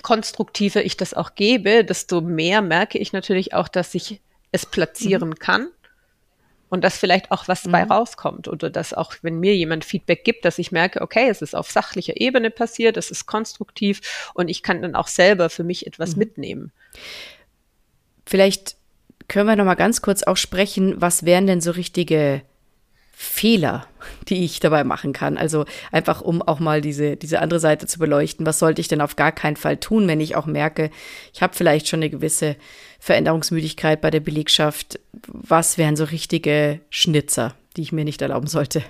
konstruktiver ich das auch gebe, desto mehr merke ich natürlich auch, dass ich es platzieren mhm. kann und dass vielleicht auch was dabei mhm. rauskommt oder dass auch, wenn mir jemand Feedback gibt, dass ich merke, okay, es ist auf sachlicher Ebene passiert, es ist konstruktiv und ich kann dann auch selber für mich etwas mhm. mitnehmen. Vielleicht können wir noch mal ganz kurz auch sprechen, was wären denn so richtige Fehler, die ich dabei machen kann. Also einfach, um auch mal diese, diese andere Seite zu beleuchten. Was sollte ich denn auf gar keinen Fall tun, wenn ich auch merke, ich habe vielleicht schon eine gewisse Veränderungsmüdigkeit bei der Belegschaft. Was wären so richtige Schnitzer, die ich mir nicht erlauben sollte?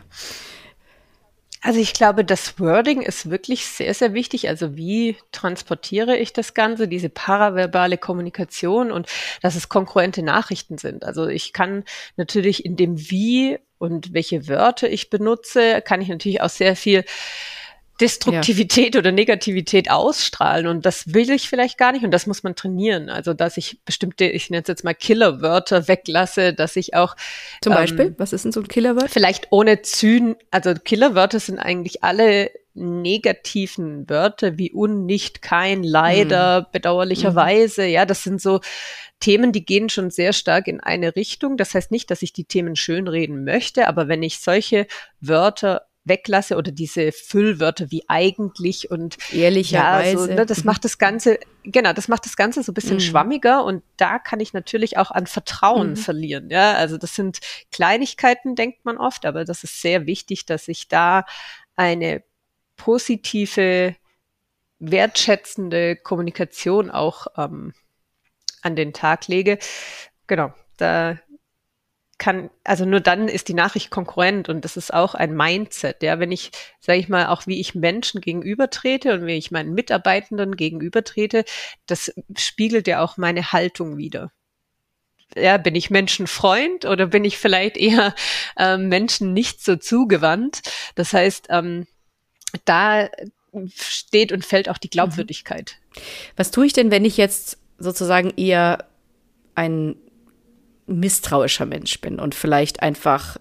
Also ich glaube, das Wording ist wirklich sehr, sehr wichtig. Also wie transportiere ich das Ganze, diese paraverbale Kommunikation und dass es konkurrente Nachrichten sind. Also ich kann natürlich in dem Wie und welche Wörter ich benutze, kann ich natürlich auch sehr viel Destruktivität ja. oder Negativität ausstrahlen und das will ich vielleicht gar nicht und das muss man trainieren. Also dass ich bestimmte, ich nenne es jetzt mal Killerwörter weglasse, dass ich auch zum ähm, Beispiel, was ist denn so ein Killerwort? Vielleicht ohne Zyn, also Killerwörter sind eigentlich alle negativen Wörter wie un, nicht, kein, leider, mhm. bedauerlicherweise. Mhm. Ja, das sind so Themen, die gehen schon sehr stark in eine Richtung. Das heißt nicht, dass ich die Themen schönreden möchte, aber wenn ich solche Wörter weglasse oder diese Füllwörter wie eigentlich und ehrlicherweise. Ja, so, ne, das macht das Ganze, genau, das macht das Ganze so ein bisschen mhm. schwammiger und da kann ich natürlich auch an Vertrauen mhm. verlieren. Ja, also das sind Kleinigkeiten, denkt man oft, aber das ist sehr wichtig, dass ich da eine positive, wertschätzende Kommunikation auch ähm, an den Tag lege. Genau, da kann, also nur dann ist die Nachricht konkurrent und das ist auch ein Mindset, ja, wenn ich, sage ich mal, auch wie ich Menschen gegenübertrete und wie ich meinen Mitarbeitenden gegenübertrete, das spiegelt ja auch meine Haltung wieder. Ja, bin ich Menschenfreund oder bin ich vielleicht eher ähm, Menschen nicht so zugewandt? Das heißt, ähm, da steht und fällt auch die Glaubwürdigkeit. Was tue ich denn, wenn ich jetzt sozusagen eher ein misstrauischer Mensch bin und vielleicht einfach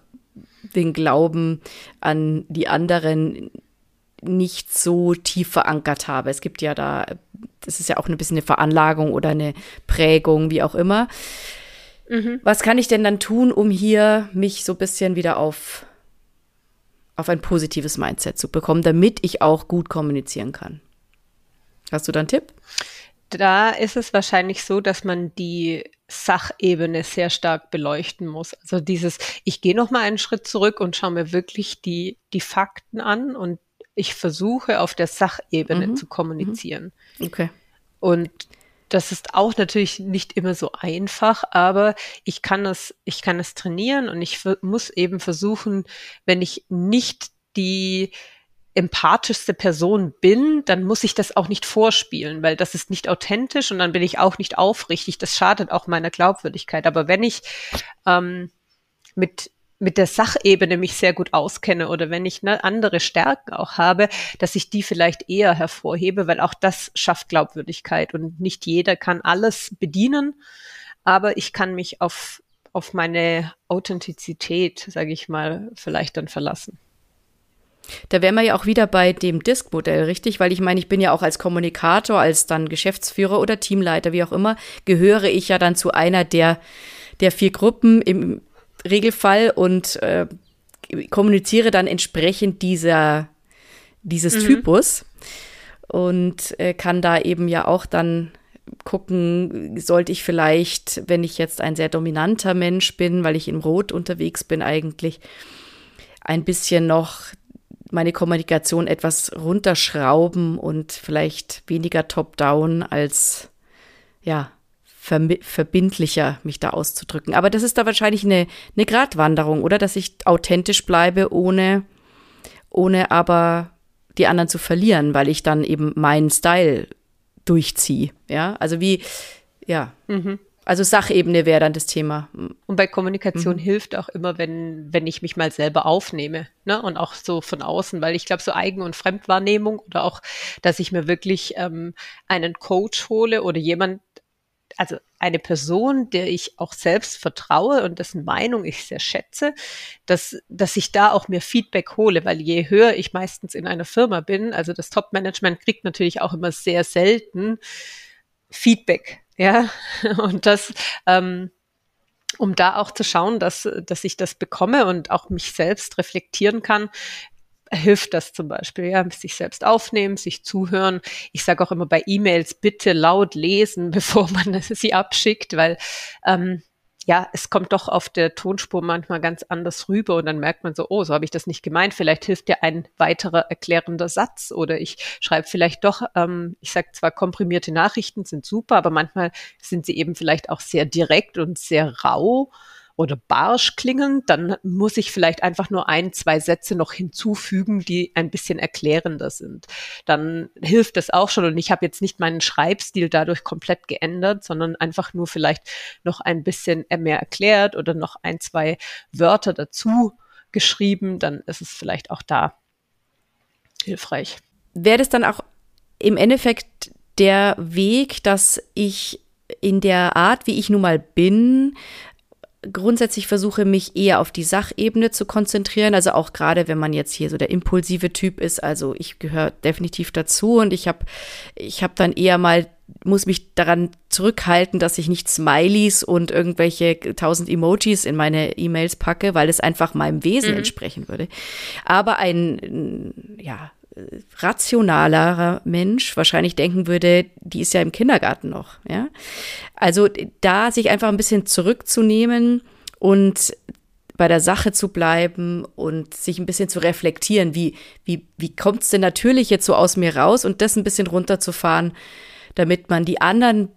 den Glauben an die anderen nicht so tief verankert habe. Es gibt ja da, das ist ja auch ein bisschen eine Veranlagung oder eine Prägung, wie auch immer. Mhm. Was kann ich denn dann tun, um hier mich so ein bisschen wieder auf, auf ein positives Mindset zu bekommen, damit ich auch gut kommunizieren kann? Hast du da einen Tipp? Da ist es wahrscheinlich so, dass man die Sachebene sehr stark beleuchten muss. Also dieses, ich gehe noch mal einen Schritt zurück und schaue mir wirklich die, die Fakten an und ich versuche auf der Sachebene mhm. zu kommunizieren. Mhm. Okay. Und das ist auch natürlich nicht immer so einfach, aber ich kann es, ich kann es trainieren und ich muss eben versuchen, wenn ich nicht die empathischste Person bin, dann muss ich das auch nicht vorspielen, weil das ist nicht authentisch und dann bin ich auch nicht aufrichtig. Das schadet auch meiner Glaubwürdigkeit. Aber wenn ich ähm, mit mit der Sachebene mich sehr gut auskenne oder wenn ich ne, andere Stärken auch habe, dass ich die vielleicht eher hervorhebe, weil auch das schafft Glaubwürdigkeit und nicht jeder kann alles bedienen, aber ich kann mich auf, auf meine Authentizität, sage ich mal, vielleicht dann verlassen. Da wären wir ja auch wieder bei dem Disk-Modell, richtig? Weil ich meine, ich bin ja auch als Kommunikator, als dann Geschäftsführer oder Teamleiter, wie auch immer, gehöre ich ja dann zu einer der, der vier Gruppen im Regelfall und äh, kommuniziere dann entsprechend dieser, dieses mhm. Typus und äh, kann da eben ja auch dann gucken, sollte ich vielleicht, wenn ich jetzt ein sehr dominanter Mensch bin, weil ich im Rot unterwegs bin eigentlich, ein bisschen noch meine Kommunikation etwas runterschrauben und vielleicht weniger top-down als ja verbindlicher mich da auszudrücken. Aber das ist da wahrscheinlich eine, eine Gratwanderung, oder? Dass ich authentisch bleibe, ohne, ohne aber die anderen zu verlieren, weil ich dann eben meinen Style durchziehe. Ja, also wie, ja. Mhm. Also Sachebene wäre dann das Thema. Und bei Kommunikation mhm. hilft auch immer, wenn, wenn ich mich mal selber aufnehme, ne? Und auch so von außen, weil ich glaube, so Eigen- und Fremdwahrnehmung oder auch, dass ich mir wirklich ähm, einen Coach hole oder jemand, also eine Person, der ich auch selbst vertraue und dessen Meinung ich sehr schätze, dass, dass ich da auch mir Feedback hole, weil je höher ich meistens in einer Firma bin, also das Top-Management kriegt natürlich auch immer sehr selten Feedback ja, und das, ähm, um da auch zu schauen, dass, dass ich das bekomme und auch mich selbst reflektieren kann, hilft das zum Beispiel, ja, sich selbst aufnehmen, sich zuhören. Ich sage auch immer bei E-Mails bitte laut lesen, bevor man sie abschickt, weil ähm, ja, es kommt doch auf der Tonspur manchmal ganz anders rüber und dann merkt man so, oh, so habe ich das nicht gemeint. Vielleicht hilft dir ein weiterer erklärender Satz oder ich schreibe vielleicht doch, ähm, ich sage zwar komprimierte Nachrichten sind super, aber manchmal sind sie eben vielleicht auch sehr direkt und sehr rau oder barsch klingen, dann muss ich vielleicht einfach nur ein, zwei Sätze noch hinzufügen, die ein bisschen erklärender sind. Dann hilft das auch schon und ich habe jetzt nicht meinen Schreibstil dadurch komplett geändert, sondern einfach nur vielleicht noch ein bisschen mehr erklärt oder noch ein, zwei Wörter dazu geschrieben, dann ist es vielleicht auch da hilfreich. Wäre das dann auch im Endeffekt der Weg, dass ich in der Art, wie ich nun mal bin, grundsätzlich versuche, mich eher auf die Sachebene zu konzentrieren. Also auch gerade, wenn man jetzt hier so der impulsive Typ ist. Also ich gehöre definitiv dazu und ich habe ich hab dann eher mal muss mich daran zurückhalten, dass ich nicht Smileys und irgendwelche tausend Emojis in meine E-Mails packe, weil es einfach meinem Wesen mhm. entsprechen würde. Aber ein, ja, rationalerer Mensch wahrscheinlich denken würde, die ist ja im Kindergarten noch, ja. Also da sich einfach ein bisschen zurückzunehmen und bei der Sache zu bleiben und sich ein bisschen zu reflektieren, wie, wie, wie kommt es denn natürlich jetzt so aus mir raus und das ein bisschen runterzufahren, damit man die anderen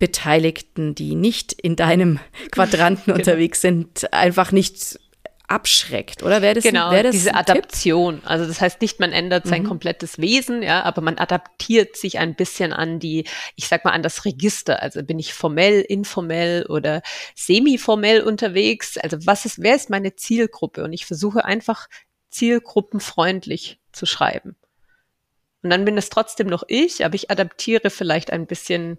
Beteiligten, die nicht in deinem Quadranten genau. unterwegs sind, einfach nicht abschreckt, oder wäre das genau wär das diese Adaption? Tipp? Also das heißt nicht, man ändert sein mhm. komplettes Wesen, ja, aber man adaptiert sich ein bisschen an die, ich sag mal an das Register. Also bin ich formell, informell oder semi-formell unterwegs? Also was ist, wer ist meine Zielgruppe? Und ich versuche einfach zielgruppenfreundlich zu schreiben. Und dann bin es trotzdem noch ich, aber ich adaptiere vielleicht ein bisschen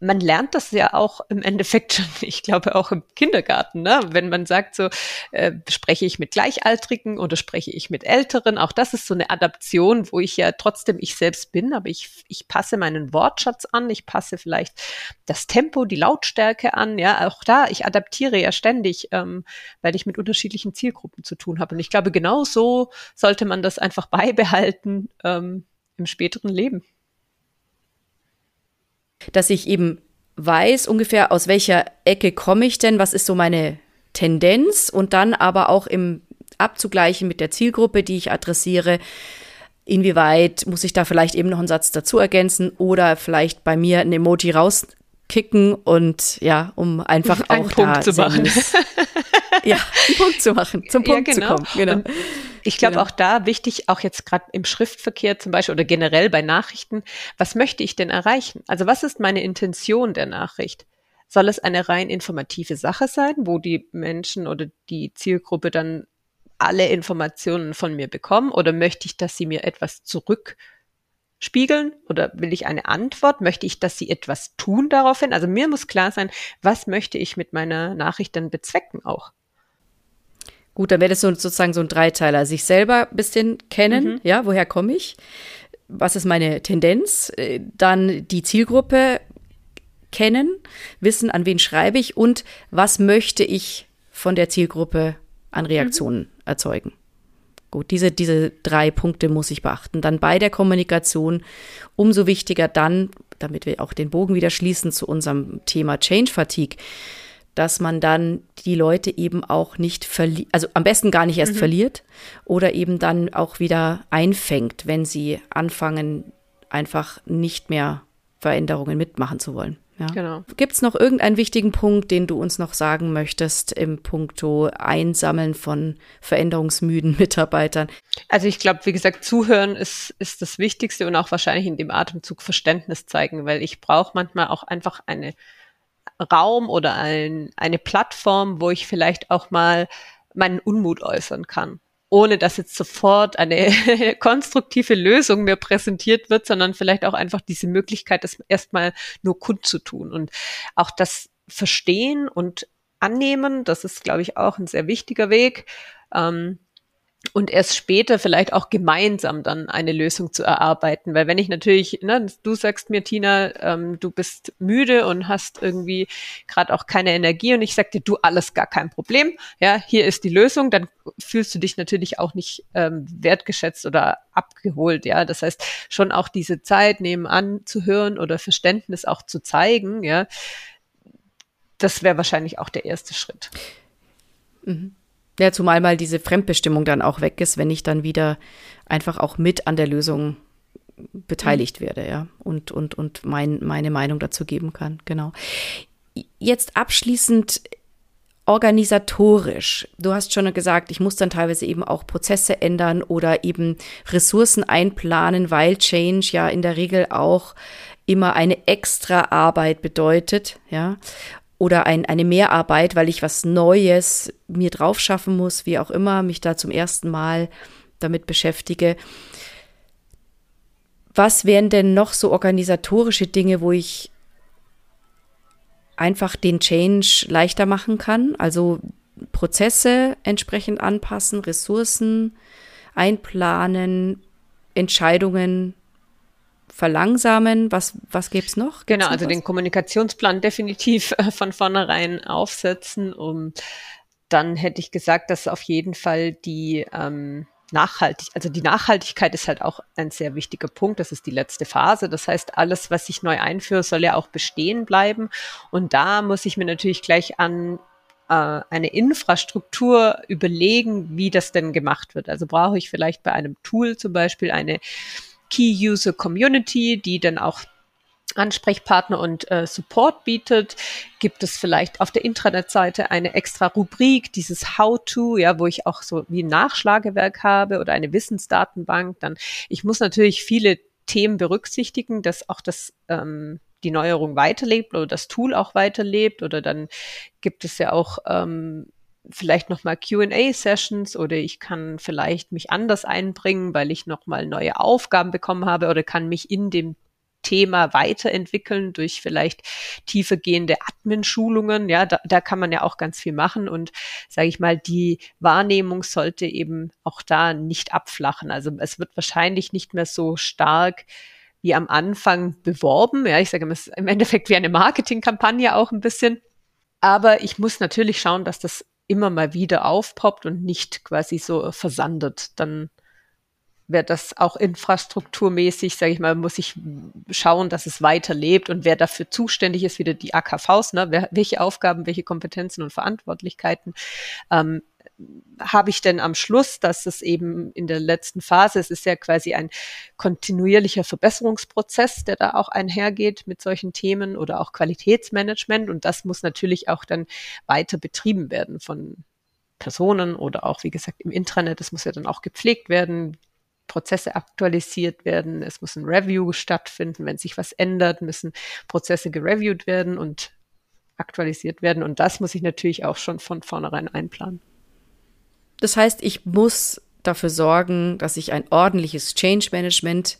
man lernt das ja auch im Endeffekt schon, ich glaube auch im Kindergarten, ne? wenn man sagt, so äh, spreche ich mit Gleichaltrigen oder spreche ich mit Älteren. Auch das ist so eine Adaption, wo ich ja trotzdem ich selbst bin, aber ich, ich passe meinen Wortschatz an, ich passe vielleicht das Tempo, die Lautstärke an. Ja, auch da, ich adaptiere ja ständig, ähm, weil ich mit unterschiedlichen Zielgruppen zu tun habe. Und ich glaube, genau so sollte man das einfach beibehalten ähm, im späteren Leben dass ich eben weiß ungefähr, aus welcher Ecke komme ich denn, was ist so meine Tendenz und dann aber auch im abzugleichen mit der Zielgruppe, die ich adressiere, inwieweit muss ich da vielleicht eben noch einen Satz dazu ergänzen oder vielleicht bei mir ein Emoji rauskicken und ja, um einfach auch Punkt da zu machen. ja, einen Punkt zu machen, zum Punkt ja, genau. zu kommen. Genau. Und ich glaube genau. auch da wichtig, auch jetzt gerade im Schriftverkehr zum Beispiel oder generell bei Nachrichten, was möchte ich denn erreichen? Also was ist meine Intention der Nachricht? Soll es eine rein informative Sache sein, wo die Menschen oder die Zielgruppe dann alle Informationen von mir bekommen? Oder möchte ich, dass sie mir etwas zurückspiegeln? Oder will ich eine Antwort? Möchte ich, dass sie etwas tun daraufhin? Also mir muss klar sein, was möchte ich mit meiner Nachricht dann bezwecken auch? Gut, dann wäre das so, sozusagen so ein Dreiteiler. Sich selber ein bisschen kennen, mhm. ja, woher komme ich? Was ist meine Tendenz? Äh, dann die Zielgruppe kennen, wissen, an wen schreibe ich und was möchte ich von der Zielgruppe an Reaktionen mhm. erzeugen. Gut, diese, diese drei Punkte muss ich beachten. Dann bei der Kommunikation umso wichtiger dann, damit wir auch den Bogen wieder schließen zu unserem Thema Change Fatigue, dass man dann die Leute eben auch nicht verliert, also am besten gar nicht erst mhm. verliert oder eben dann auch wieder einfängt, wenn sie anfangen, einfach nicht mehr Veränderungen mitmachen zu wollen. Ja. Genau. Gibt es noch irgendeinen wichtigen Punkt, den du uns noch sagen möchtest im Punkto Einsammeln von veränderungsmüden Mitarbeitern? Also ich glaube, wie gesagt, zuhören ist, ist das Wichtigste und auch wahrscheinlich in dem Atemzug Verständnis zeigen, weil ich brauche manchmal auch einfach eine Raum oder ein, eine Plattform, wo ich vielleicht auch mal meinen Unmut äußern kann ohne dass jetzt sofort eine konstruktive Lösung mir präsentiert wird, sondern vielleicht auch einfach diese Möglichkeit, das erstmal nur kundzutun und auch das Verstehen und Annehmen, das ist, glaube ich, auch ein sehr wichtiger Weg. Ähm, und erst später vielleicht auch gemeinsam dann eine Lösung zu erarbeiten. Weil wenn ich natürlich, ne, du sagst mir, Tina, ähm, du bist müde und hast irgendwie gerade auch keine Energie und ich sag dir, du alles gar kein Problem, ja, hier ist die Lösung, dann fühlst du dich natürlich auch nicht ähm, wertgeschätzt oder abgeholt, ja. Das heißt, schon auch diese Zeit nebenan zu hören oder Verständnis auch zu zeigen, ja, das wäre wahrscheinlich auch der erste Schritt. Mhm. Ja, zumal mal diese Fremdbestimmung dann auch weg ist, wenn ich dann wieder einfach auch mit an der Lösung beteiligt mhm. werde, ja, und, und, und mein, meine Meinung dazu geben kann, genau. Jetzt abschließend organisatorisch. Du hast schon gesagt, ich muss dann teilweise eben auch Prozesse ändern oder eben Ressourcen einplanen, weil Change ja in der Regel auch immer eine extra Arbeit bedeutet, ja oder ein, eine Mehrarbeit, weil ich was Neues mir drauf schaffen muss, wie auch immer, mich da zum ersten Mal damit beschäftige. Was wären denn noch so organisatorische Dinge, wo ich einfach den Change leichter machen kann? Also Prozesse entsprechend anpassen, Ressourcen einplanen, Entscheidungen verlangsamen? Was, was gäbe es noch? Gibt's genau, also was? den Kommunikationsplan definitiv äh, von vornherein aufsetzen. Und dann hätte ich gesagt, dass auf jeden Fall die ähm, nachhaltig, also die Nachhaltigkeit ist halt auch ein sehr wichtiger Punkt. Das ist die letzte Phase. Das heißt, alles, was ich neu einführe, soll ja auch bestehen bleiben. Und da muss ich mir natürlich gleich an äh, eine Infrastruktur überlegen, wie das denn gemacht wird. Also brauche ich vielleicht bei einem Tool zum Beispiel eine Key User Community, die dann auch Ansprechpartner und äh, Support bietet, gibt es vielleicht auf der Intranet-Seite eine extra Rubrik, dieses How-to, ja, wo ich auch so wie ein Nachschlagewerk habe oder eine Wissensdatenbank. Dann, ich muss natürlich viele Themen berücksichtigen, dass auch das ähm, die Neuerung weiterlebt oder das Tool auch weiterlebt oder dann gibt es ja auch ähm, vielleicht nochmal QA-Sessions oder ich kann vielleicht mich anders einbringen, weil ich nochmal neue Aufgaben bekommen habe oder kann mich in dem Thema weiterentwickeln durch vielleicht tiefergehende Admin-Schulungen. Ja, da, da kann man ja auch ganz viel machen und sage ich mal, die Wahrnehmung sollte eben auch da nicht abflachen. Also es wird wahrscheinlich nicht mehr so stark wie am Anfang beworben. Ja, ich sage es ist im Endeffekt wie eine Marketingkampagne auch ein bisschen. Aber ich muss natürlich schauen, dass das immer mal wieder aufpoppt und nicht quasi so versandet, dann wäre das auch infrastrukturmäßig, sage ich mal, muss ich schauen, dass es weiterlebt und wer dafür zuständig ist, wieder die AKVs, ne? Wer, welche Aufgaben, welche Kompetenzen und Verantwortlichkeiten ähm, habe ich denn am Schluss, dass es eben in der letzten Phase, es ist ja quasi ein kontinuierlicher Verbesserungsprozess, der da auch einhergeht mit solchen Themen oder auch Qualitätsmanagement und das muss natürlich auch dann weiter betrieben werden von Personen oder auch, wie gesagt, im Intranet. Das muss ja dann auch gepflegt werden, Prozesse aktualisiert werden, es muss ein Review stattfinden, wenn sich was ändert, müssen Prozesse gereviewt werden und aktualisiert werden und das muss ich natürlich auch schon von vornherein einplanen. Das heißt, ich muss dafür sorgen, dass ich ein ordentliches Change Management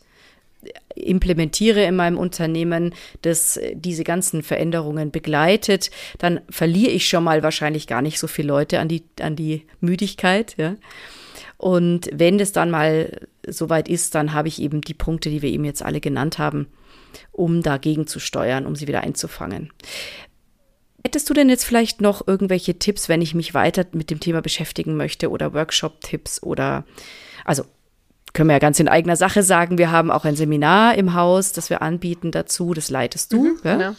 implementiere in meinem Unternehmen, das diese ganzen Veränderungen begleitet, dann verliere ich schon mal wahrscheinlich gar nicht so viele Leute an die, an die Müdigkeit, ja. Und wenn es dann mal soweit ist, dann habe ich eben die Punkte, die wir eben jetzt alle genannt haben, um dagegen zu steuern, um sie wieder einzufangen. Hättest du denn jetzt vielleicht noch irgendwelche Tipps, wenn ich mich weiter mit dem Thema beschäftigen möchte oder Workshop-Tipps oder, also können wir ja ganz in eigener Sache sagen, wir haben auch ein Seminar im Haus, das wir anbieten dazu, das leitest du. Mhm, ja? Genau.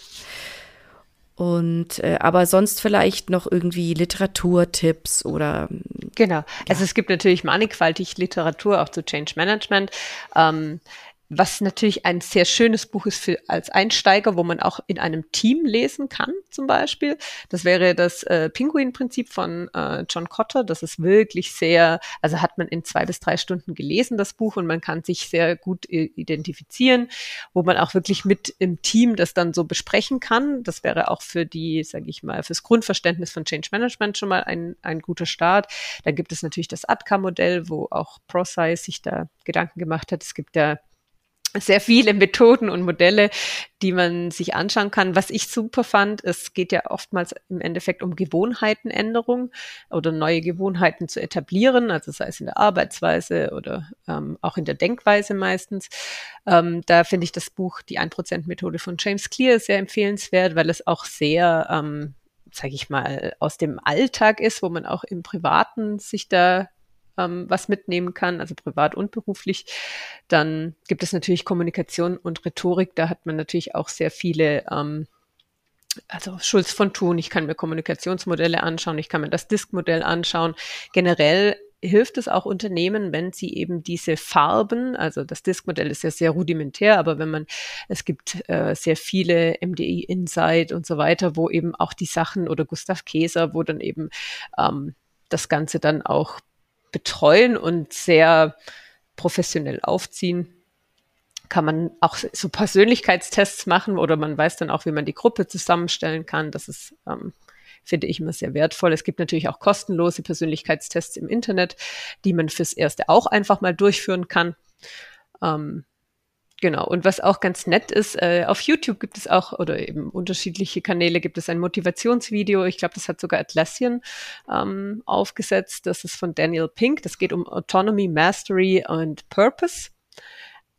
Und äh, aber sonst vielleicht noch irgendwie Literaturtipps oder genau. Ja. Also es gibt natürlich mannigfaltig Literatur auch zu Change Management. Ähm, was natürlich ein sehr schönes Buch ist für als Einsteiger, wo man auch in einem Team lesen kann, zum Beispiel. Das wäre das äh, Pinguin-Prinzip von äh, John Cotter. Das ist wirklich sehr, also hat man in zwei bis drei Stunden gelesen, das Buch, und man kann sich sehr gut identifizieren, wo man auch wirklich mit im Team das dann so besprechen kann. Das wäre auch für die, sage ich mal, fürs Grundverständnis von Change Management schon mal ein, ein guter Start. Dann gibt es natürlich das ADKA-Modell, wo auch ProSci sich da Gedanken gemacht hat. Es gibt ja sehr viele Methoden und Modelle, die man sich anschauen kann. Was ich super fand, es geht ja oftmals im Endeffekt um Gewohnheitenänderung oder neue Gewohnheiten zu etablieren, also sei es in der Arbeitsweise oder ähm, auch in der Denkweise meistens. Ähm, da finde ich das Buch Die 1%-Methode von James Clear sehr empfehlenswert, weil es auch sehr ähm, sage ich mal, aus dem Alltag ist, wo man auch im Privaten sich da ähm, was mitnehmen kann, also privat und beruflich. Dann gibt es natürlich Kommunikation und Rhetorik. Da hat man natürlich auch sehr viele ähm, also Schulz von Thun, ich kann mir Kommunikationsmodelle anschauen, ich kann mir das Disk-Modell anschauen. Generell hilft es auch Unternehmen, wenn sie eben diese Farben, also das Disk-Modell ist ja sehr rudimentär, aber wenn man, es gibt äh, sehr viele MDI Insight und so weiter, wo eben auch die Sachen oder Gustav Käser, wo dann eben ähm, das Ganze dann auch betreuen und sehr professionell aufziehen kann man auch so Persönlichkeitstests machen oder man weiß dann auch, wie man die Gruppe zusammenstellen kann. Das ist, ähm, finde ich, immer sehr wertvoll. Es gibt natürlich auch kostenlose Persönlichkeitstests im Internet, die man fürs Erste auch einfach mal durchführen kann. Ähm, genau. Und was auch ganz nett ist, äh, auf YouTube gibt es auch, oder eben unterschiedliche Kanäle, gibt es ein Motivationsvideo. Ich glaube, das hat sogar Atlassian ähm, aufgesetzt. Das ist von Daniel Pink. Das geht um Autonomy, Mastery und Purpose.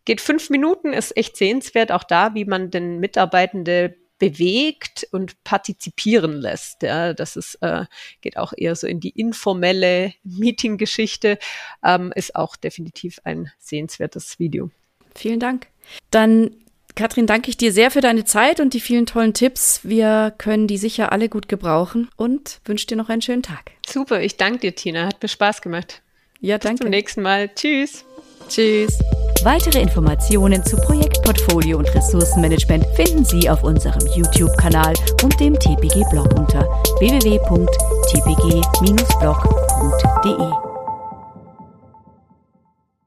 Geht fünf Minuten, ist echt sehenswert, auch da, wie man den Mitarbeitende bewegt und partizipieren lässt. Ja, das ist, äh, geht auch eher so in die informelle Meeting-Geschichte, ähm, ist auch definitiv ein sehenswertes Video. Vielen Dank. Dann Katrin, danke ich dir sehr für deine Zeit und die vielen tollen Tipps. Wir können die sicher alle gut gebrauchen und wünsche dir noch einen schönen Tag. Super, ich danke dir, Tina. Hat mir Spaß gemacht. Ja, danke. Bis zum nächsten Mal. Tschüss. Tschüss. Weitere Informationen zu Projektportfolio und Ressourcenmanagement finden Sie auf unserem YouTube-Kanal und dem TPG-Blog unter www.tpg-blog.de.